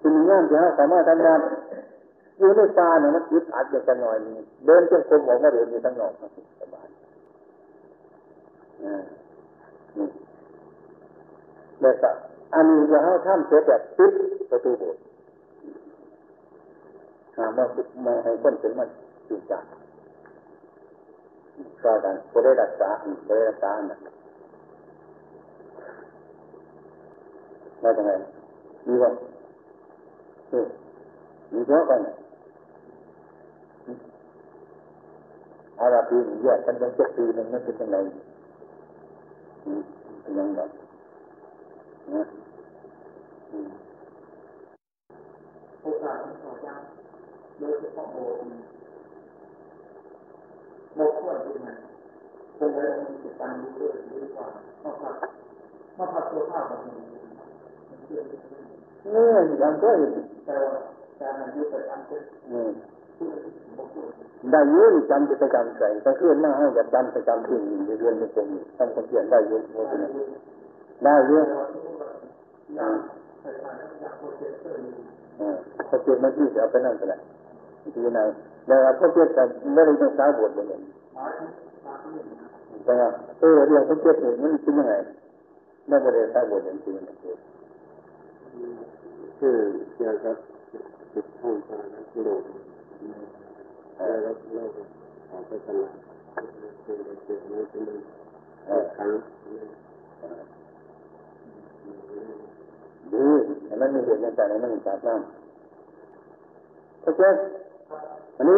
Speaker 1: คุณงานที่เขาสามารถทำงานอยู่ในป่าเนี่ยมันอึดอัดอย่างจะหน่อยนี้เดินจนคนบอกว่าเดินอยู่ทั้งนอกสบายเนี่ยก็อันนี้จะให้ท่านเสร็จแบบปิดประตูโบสถ์ หามาึกมาให้คนเป็นมันจุจักก็ดันก็ได้รักษาก็ได้รักษาน่ะได้ยังไงมีว่าเออมีเยอะกันอาราปีนี่แยกกันเป็นเจ็ดปีมันไม่เป็นยังไงเป็นยังไงนะ
Speaker 2: โอกาสของเรา โดยเฉพาะโบสถ์โบสถ์ควรเป็นเป็นอะไรมันจะตันดีด้วยดีกว่ามาพักมาพักตัวข้าวแบบนี้
Speaker 1: นี่ยังก็อยู่
Speaker 2: แต่ว่าการมันยึดประจำเป็น
Speaker 1: ได้ยืนจำประจำใส่ก็คือหน้าให้แบบจำประจำที่อยู่ในเรื่อนในตรงนี้ทำคนเขียนได้ยืนโมเป็นได้ยืนอ่าเขาเก็บมาที่จะเอาไปนั่นก็ได้ ทีนั้นแล้วเขาเก็บแต่ไม่ได้ต้องสาวบทเลยแต่เออเรื่องเขาเก็บเนี่ยมันเป็นยังไงไม่ได้สาวบทอย่างจริง
Speaker 3: คือเกี่ยวกับจิตท่องทางกิเลสแล้วเราออกไปตลาดเป็นเด็กๆไม่เป็นครั้ง
Speaker 1: ดีแต่มันมีเหตุในใจในมันจับน้ำโอเค อันนี้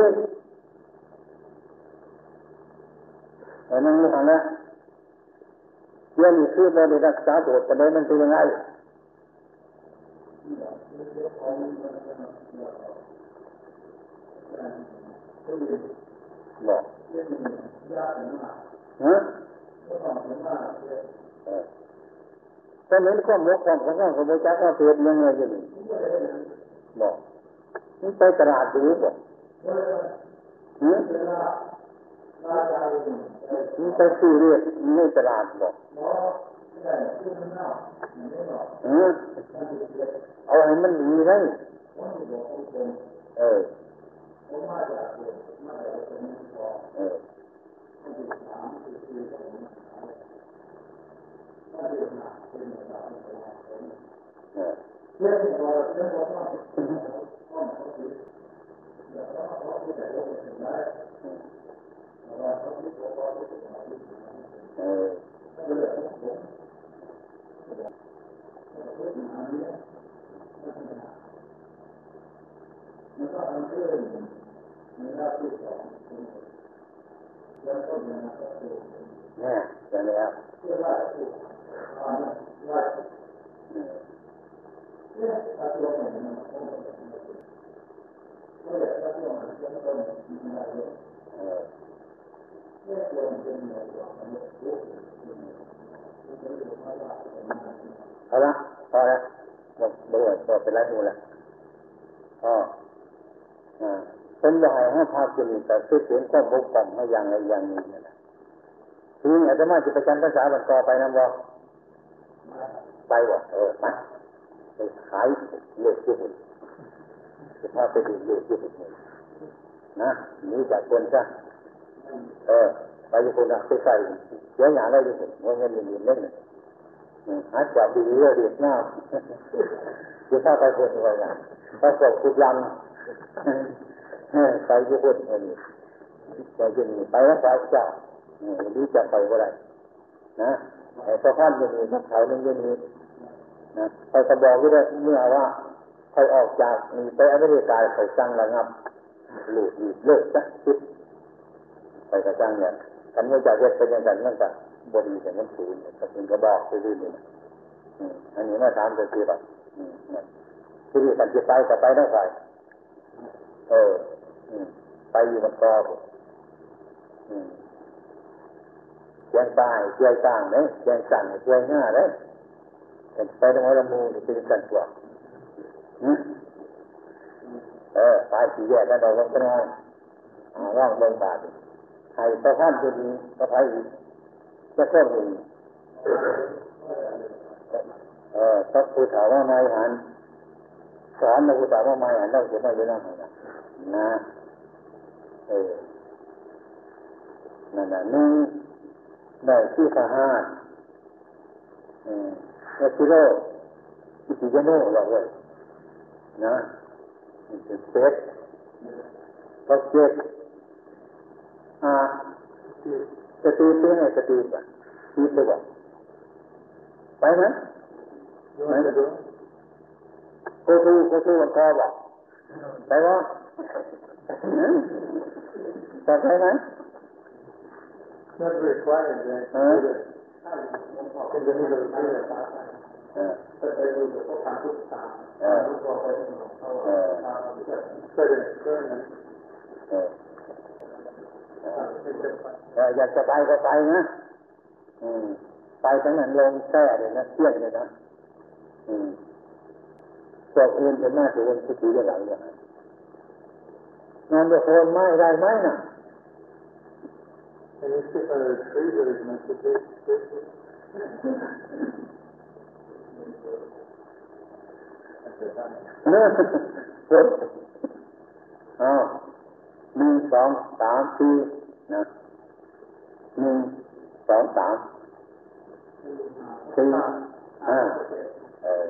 Speaker 1: อันนั้นไม่ทันแล้วเรื่องนี้คือเราได้รักษาตัวแต่แล้วมันเป็นยังไงบอกฮะแต่เหมือนความมกความของข้างของพระเจ้าก็เกิดยังไงอยู่นี่บอกนี่ไปตลาดดูบอก นี่นี่ไปซื้อเรียกในตลาดบอกเอาให้มันดีได้เออเออ เนี่ยจะแล้วเอาละพอแล้วหม ดบ่อยพอเป็นไรหูละพออ่าเป็นบ่อยให้พากินแต่คือเสียงก็บุกป่องให้ยังอะไรอย่างนี้นะทีนี้อาจจะมาจิตประจันภาษาบันกอไปนะบ่ไปบ่เออไปขายเล็กที่สุด จะพาไปดูเล็กที่สุดนะนี่จากคนซะเออไปญี่ปุ่นอะไปใส่เสียหยาได้ญี่ปุ่นเงินเงินเล่นหาจับดีเยอะดีหน้าจะพาไปคนอะไรกันประสบทุกยันไปญี่ปุ่นเงินไปญี่ปุ่นไปแล้วไปเจ้าดีจะไปก็ได้นะไอ้สะพานยังมีนักเขาหนึ่งยังมีนะใคระบอกก็ได้เมื่อว่า ใครออกจากมีไปอเมริกาใครสั่งระงับหลุดเลิกสักคิดไปกระจังเนี่ยกันเมื่อจากเฮ็ดเป็นอย่างนั้นนั่นก็บดีแต่นั้นศูนย์ก็เป็นกระบอกซื่อๆนี่นะอันนี้มาถามจะคือแบบที่นี่กันจะไปก็ไปได้ใครเออไปอยู่มันกอเชียงตายเชียงต่างเลยเชียงสั่งเชียงหน้าเลยไปตรงหัวลำมูนี่เป็นกันตัว เออตายสี่แยกกันเราก็น้อยร่างเมืองบาทไทยประพันธ์จะมีประไทยอีกจะเพิ่มอีกเออถ้าผู้ถามว่าไม่หันสอนเราผู้ถามว่าไม่หันเราจะไม่ยังไงนะนะเออนั่นน่ะนึ่งได้ที่สห้าเออแล้วที่โลอิติยโนเราเลย นะเป็นเซตก็เจ็ดอ่าจะตีเป็นไงจะตีป่ะตีไปบ่ไปไหมไหมโกทูโกทูมันคอบ่ไปบ่จะไปไหม
Speaker 3: Not required that in the middle of the แต่ไปดูเขาทำทุกสามทุกตัวไปเขาเคยเคยนั้น
Speaker 1: อยากจะไปก็ไปนะไปทั้งนั้นลงแท้เลยนะเที่ยงเลยนะอืมตัวอื่นเป็นหน้าที่วันสุดที่ได้หลังอย่างงานจะโคนไม้ได้ไหมน่ะ
Speaker 3: And you sit on a tree that is meant to be
Speaker 1: อ้าวหนึ่งสองสามสี่นะหนึ่งสองสามสี่ห้าเออ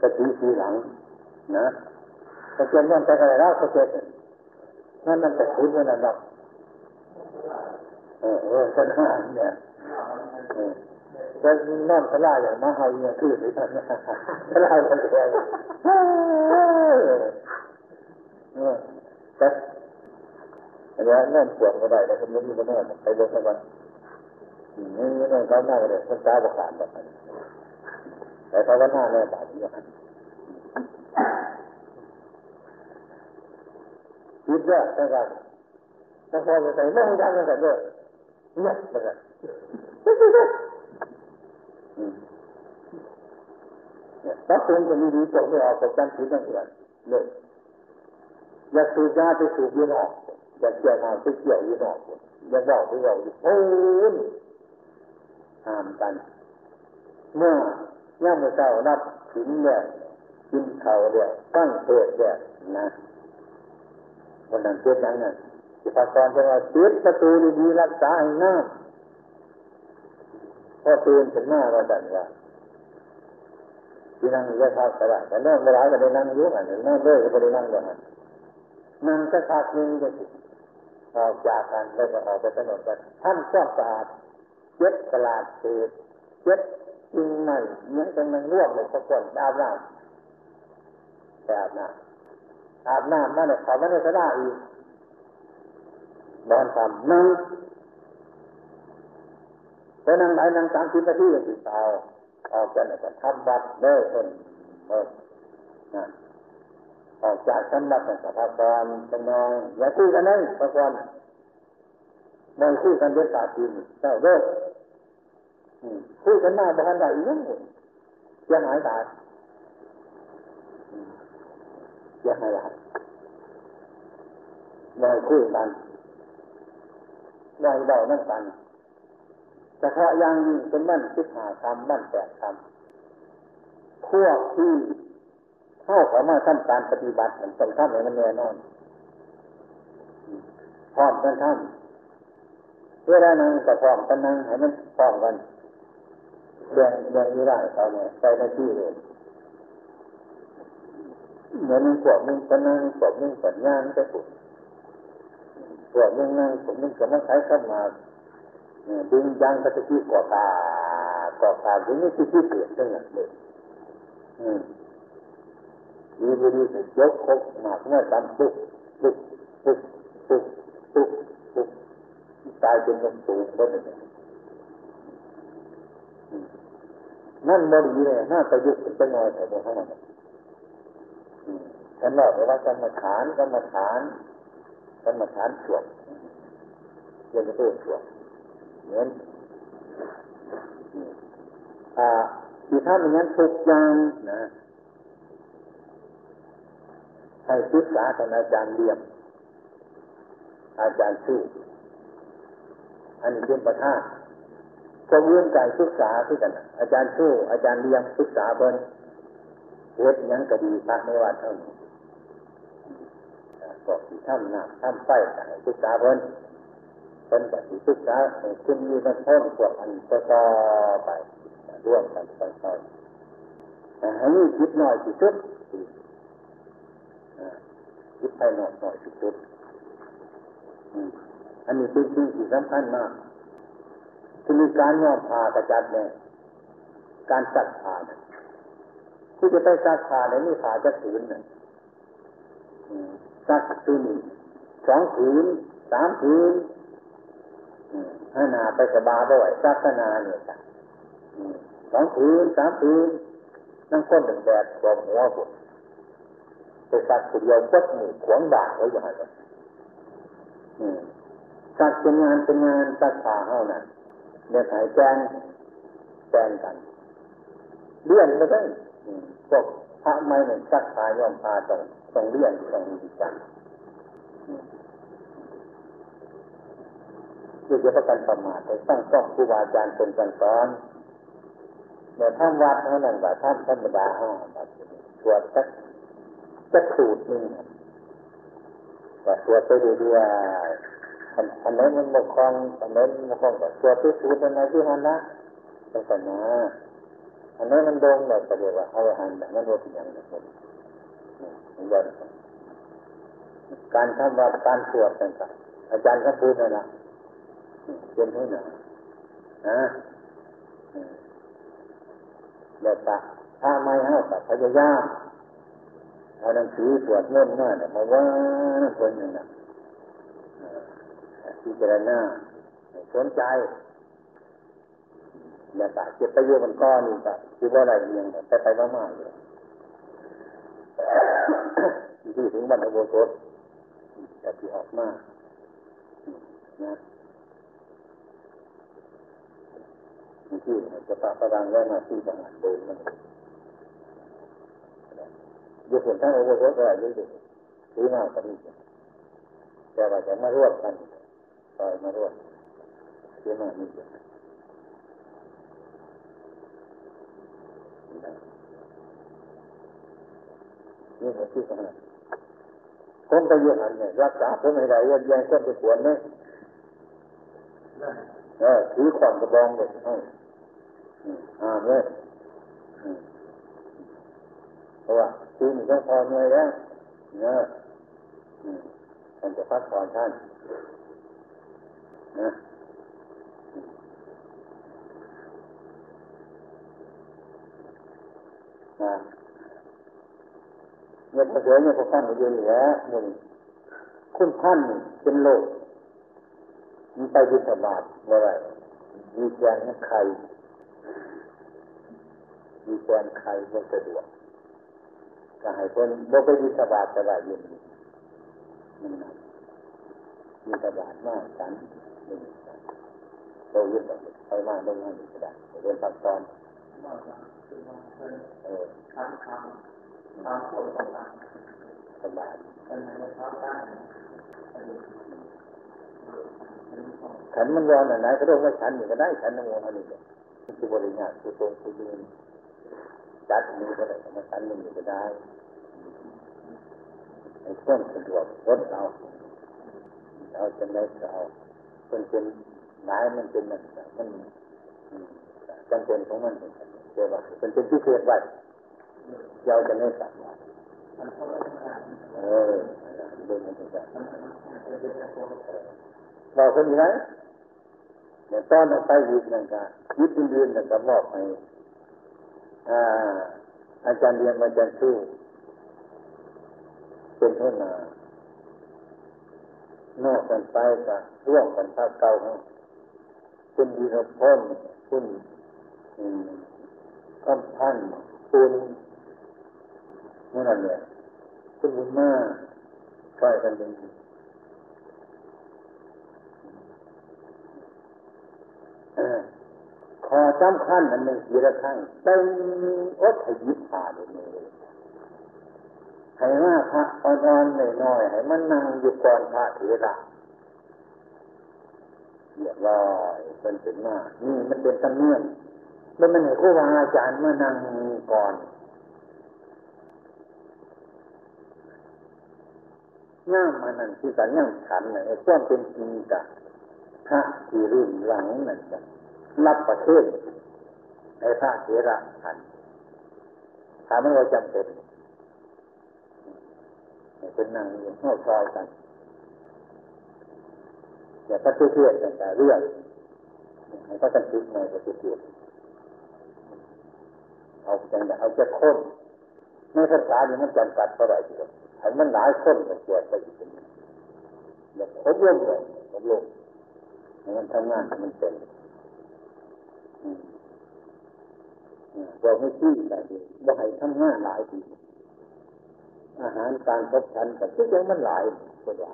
Speaker 1: กระตีสีหลัง นะกระเทียมนั่นแต่อะไรแล้วกระเทียมนั่นนั่นแต่คุณนั่นนั่นเออเออกันห้าเนี่ย จะนั่นพลาอย่างมาเฮาเนี่ยคือหรือท่านนะพลาคนเดียแต่เดี๋ยวเงินปวดก็ได้แต่คนนี้มันไม่ไปเบิ่งให้มันนี่นั่นเขาหน้าเลยคนตาบขาดแบบนั้นแต่เขาก็หน้าแน่บาดอย่างนั้นคิดว่าแต่กันถ้าพอจะใส่ไม่ได้ก็ใส่ด้วยเนี่ยนะครับ ถ้าเป็นจะมีดีตกไม่ออกก็จำผิดนั่นเองเลยอยากสูบยาไปสูบยีนอกอยากเกี่ยวมานไปเกี่ยวยีนอกอยากเบอกไปเบอกอยู่โอ้ยห้ามกัน เมื่อย่ามือเช้านับถึงเนี่ยกินเข่าเนี่ยตั้งเทศเนี่ยนะวันนั้นเทศนั้นน่ะที่พระกรจะว่าปิดประตูดีๆรักษาให้น้า พอตื่นถึงหน้าเราสั่นว่าที่นั่งอยู่ท่าสระแต่นั่งเวลาก็ได้นั่งยุ่งอะนั่งเลยก็ได้นั่งเลยนั่งสักพักนึงก็สิออกจากกันแล้วก็ออกไปถนนกันท่านความสะอาดเจ็ดตลาดเศษเจ็ดจริงไหมเหมือนกันมันร่วมเลยสักคนอาบน้ำแต่อาบน้ำอาบน้ำนั่นแหละเขาไม่ได้สะอาดอีกบอนทำนั่ง ไปนั่งไหนนั่งสามสิบนาทีก็ติดเตายออกจากนั้นก็ทำบัตรเด้อคนเออนะออกจากสำนักสัพพากรเป็นนองอย่าคุยกันเลยพระกรมองคุยกันด้วยตาจริงเจ้าเด้อคุยกันหน้าบ้านได้ยังไงเสียหายหลายเสียหายหลายลอยคุยกันลอยเดานั่งกัน เฉพาะอย่างยิ่งเป็นมั่นคิดหาคำมั่นแปดคำพวกที่เข้าขอมาทำการปฏิบัติมันต้องทำให้มันแน่นอนพร้อมกันทำเพื่อได้นั่งกับพร้อมกันนั่งให้มันพร้อมกันเรื่องเรื่องนี้ได้เขาเนี่ยใส่หน้าที่เลยเหมือนพวกมึงก็นั่งพวกมึงสัญญาณจะถูกพวกมึงนั่งผมมึงก็มาใช้ข้ามา ดึงยังกระติกก่อกาก่อกาถึงนี้ที่ที่เปลี่ยนตั้งแต่เลยดีบุรีจะยกคกหมากเมื่อตามปุ๊บปุ๊บปุ๊บปุ๊บปุ๊บปุ๊บตายเป็นลมสูงก็เลยนั่นบริเลยน่าประยุกต์เป็นจังหวะแต่เท่านั้นฉันบอกเลยว่ากรรมฐานกรรมฐานกรรมฐานสวดเรียนตัวสวด เหมือนอ่าที่ท่านอย่างนั้นทุกอย่างนะให้ศึกษาท่านอาจารย์เลี่ยม อาจารย์ชื่ออันนี้เป็นประธานก็เรื่องการศึกษาที่กัน อาจารย์ชู้อาจารย์เลี้ยงศึกษาเบิ้นเฮ็ดยังก็ดีพระไม่ว่าเท่านี้ก็ที่ทำหนักทำไฟแต่ศึกษาเบิ้น เป็นแบบศึกษาคุณมีมันเพิ่มพวกอันต่อไปร่วมกันไปๆให้มีคิดหน่อยที่สุดคิดไปหน่อยหน่อยที่สุดอันนี้เป็นสิ่งที่สำคัญมากคือการย่อมพากระจัดเนี่ยการซักผ้านที่จะไปซักผ้าเนี่ยนี่ผ้าจะผืนเนี่ยซักตัวนี้สองผืนสามผืน ห้านาไปสบาด้วยซักนาเนี่ยจ้ะสองผืนสามผืนนั่งก้นแดดแดดกวมหัวปวดไปซักตัวเดียวก็หมู่ขวงด่าไว้อย่างไรซักเป็นงานเป็นงานซักผ้าเท่านั้นเดี๋ยวหายแจ้งแจ้งกันเลื่อนไม่ได้พวกพระไม่เนี่ยซักพาย่อมพาต้องต้องเลื่อนต้องมีจัน คือจะประกันประมาทไปตั้งต้องครูบาอาจารย์เป็นกันสอนเดี๋ยท่านวัดเท่านั้นว่าท่านธรรมดาห้าแบบสวดสักสักสูตรหนึ่งว่าสวดไปเรื่อยๆอันนั้นมันบกครองอันนั้นมันบกครองกับตัวพิสูจน์ในที่หันละเป็นาอันนั้นมันโดงแบบเรียกว่าเอาหันแบบนั้นว่าเป็นอย่างนั้นมันย้อนการทำวัดการสวดต่างๆอาจารย์ก็พูดนะนะ เป็นที่ไหนนะเดี๋ยวตาถ้าไม่ห้แต่พยายามเอาหนังสือสวดมนต์หน้าเนี่ยมาว่าคนหนึ่งนะพิจารณาสนใจอย่าตาเจ็บไปโยอะมันก้อนนี่แต่คิดว่าอะไรเงียงแต่ไปมากๆเลยที่ถึงบรรพบุรุษจะที่ออกมากนะ ที่จะปะประดังแล้มาที่จังหวัดเดินมันอยู่ส่วนทั้งโอโบสอะไรเยอะๆที่มากกว่านี้แต่ว่าจะมาร่วบกันคอยมาร่วบที่มากนี่นี่คือที่สำคัญผมไปเยืนหันเนี่ยรักษาผมไม่ได้ยันยังคนไปขวนเนี่ยเออถือขวานกระบองเลย อ่าเลยเพราะว่าทีนี้ก็พอเหนื่อยแล้วเนอะท่านจะพักผ่อนท่านนะนะเงินเสือเนี่ยพอขั้นอยู่เหนือหนึ่งคุณท่านเป็นโลกมีไปบิณฑบาตเมื่อไรมีแกนไข่ มีแกนไข่ไม่สะดวกก็ให้คนบ่ไปบิณฑบาตแต่ว่าเย็นมันนะบิณฑบาตมากสันหนึ่งสันโตยึดแบบไปมากต้องให้ก็ได้เรียนพักตอนเออ
Speaker 3: ทำทำทำพวกต่าง
Speaker 1: สบาย
Speaker 3: ๆเป็นในภาพได้
Speaker 1: ฉันมันยอมไหนก็ต้องว่ฉันอยู่ก็ได้ฉันนโมอันนี้ก็คือบริญญาคือตรงคือยืน จัดนี้ก็ได้มาฉันมันอก็ได้ไอ้ต้นสะดวกรถเอาเอาจะได้เอาเป็นเป็นหลายมันเป็นมันมันจำเป็นของมันเดี๋ยวว่าเป็นเป็นพิเศษไว้เจ้าจะไม่สั่งเออเดินมันจะเราคนนี้ไหมเนี่ยตอนไปยิบนั่นก็ยิบเดือนนั่นก็มอบให้ อาจารย์เรียนอาจารย์ชู้เป็นหัวหน้านอกกันไปก็ร่วมกันภาคเก่าคุณวีรพลคุณคำพันคุณนั่นแหละคุณบุญมาช่วยกันเป็นข อสำคัญอันหนึ่งทีละครั้งเป็นอดให้ยิบผาเลยเลยให้ว่าพระอ่อนๆหน่อยๆให้มันนั่งอยู่ก่อนพระเถระเรียบร้อยเป็นถึงมานี่มันเป็นตำเนียมแล้วมันให้ครูบาอาจารย์มานั่งก่อนย่ามมานั่นที่กันย่างฉันเนี่ยส่วนเป็นจริงกับพระที่รุ่นหลังนั่นจ้ะ รับประเทศในพระเถระฉันถามว่าจำเป็นเป็นนั่งอยู่ห้อยซอยกันอย่าปฏิเสธแต่เรื่องให้ก็กันคิดในปฏิเสธเอาจังเอาจะค้นในภาษาเนี่ยมันจำกัดเท่าไหร่ทีเดียวให้มันหลายคนมันแจกไปอีกเป็นอย่าครบรวมเลยครบรวมมันทำงานมันเป็น เราไม่ชี้แต่ดีว่าให้ทำงานหลายทีอาหารการพบฉันกับทุกอย่างมันหลายกว่า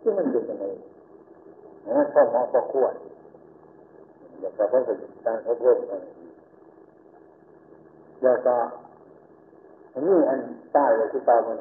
Speaker 1: ที่มันเป็นยังไงนั่นข้อหมอข้อควรอยากจะพบกับการพบรบแล้วก็อันนี้อันใต้เลยที่ตามัน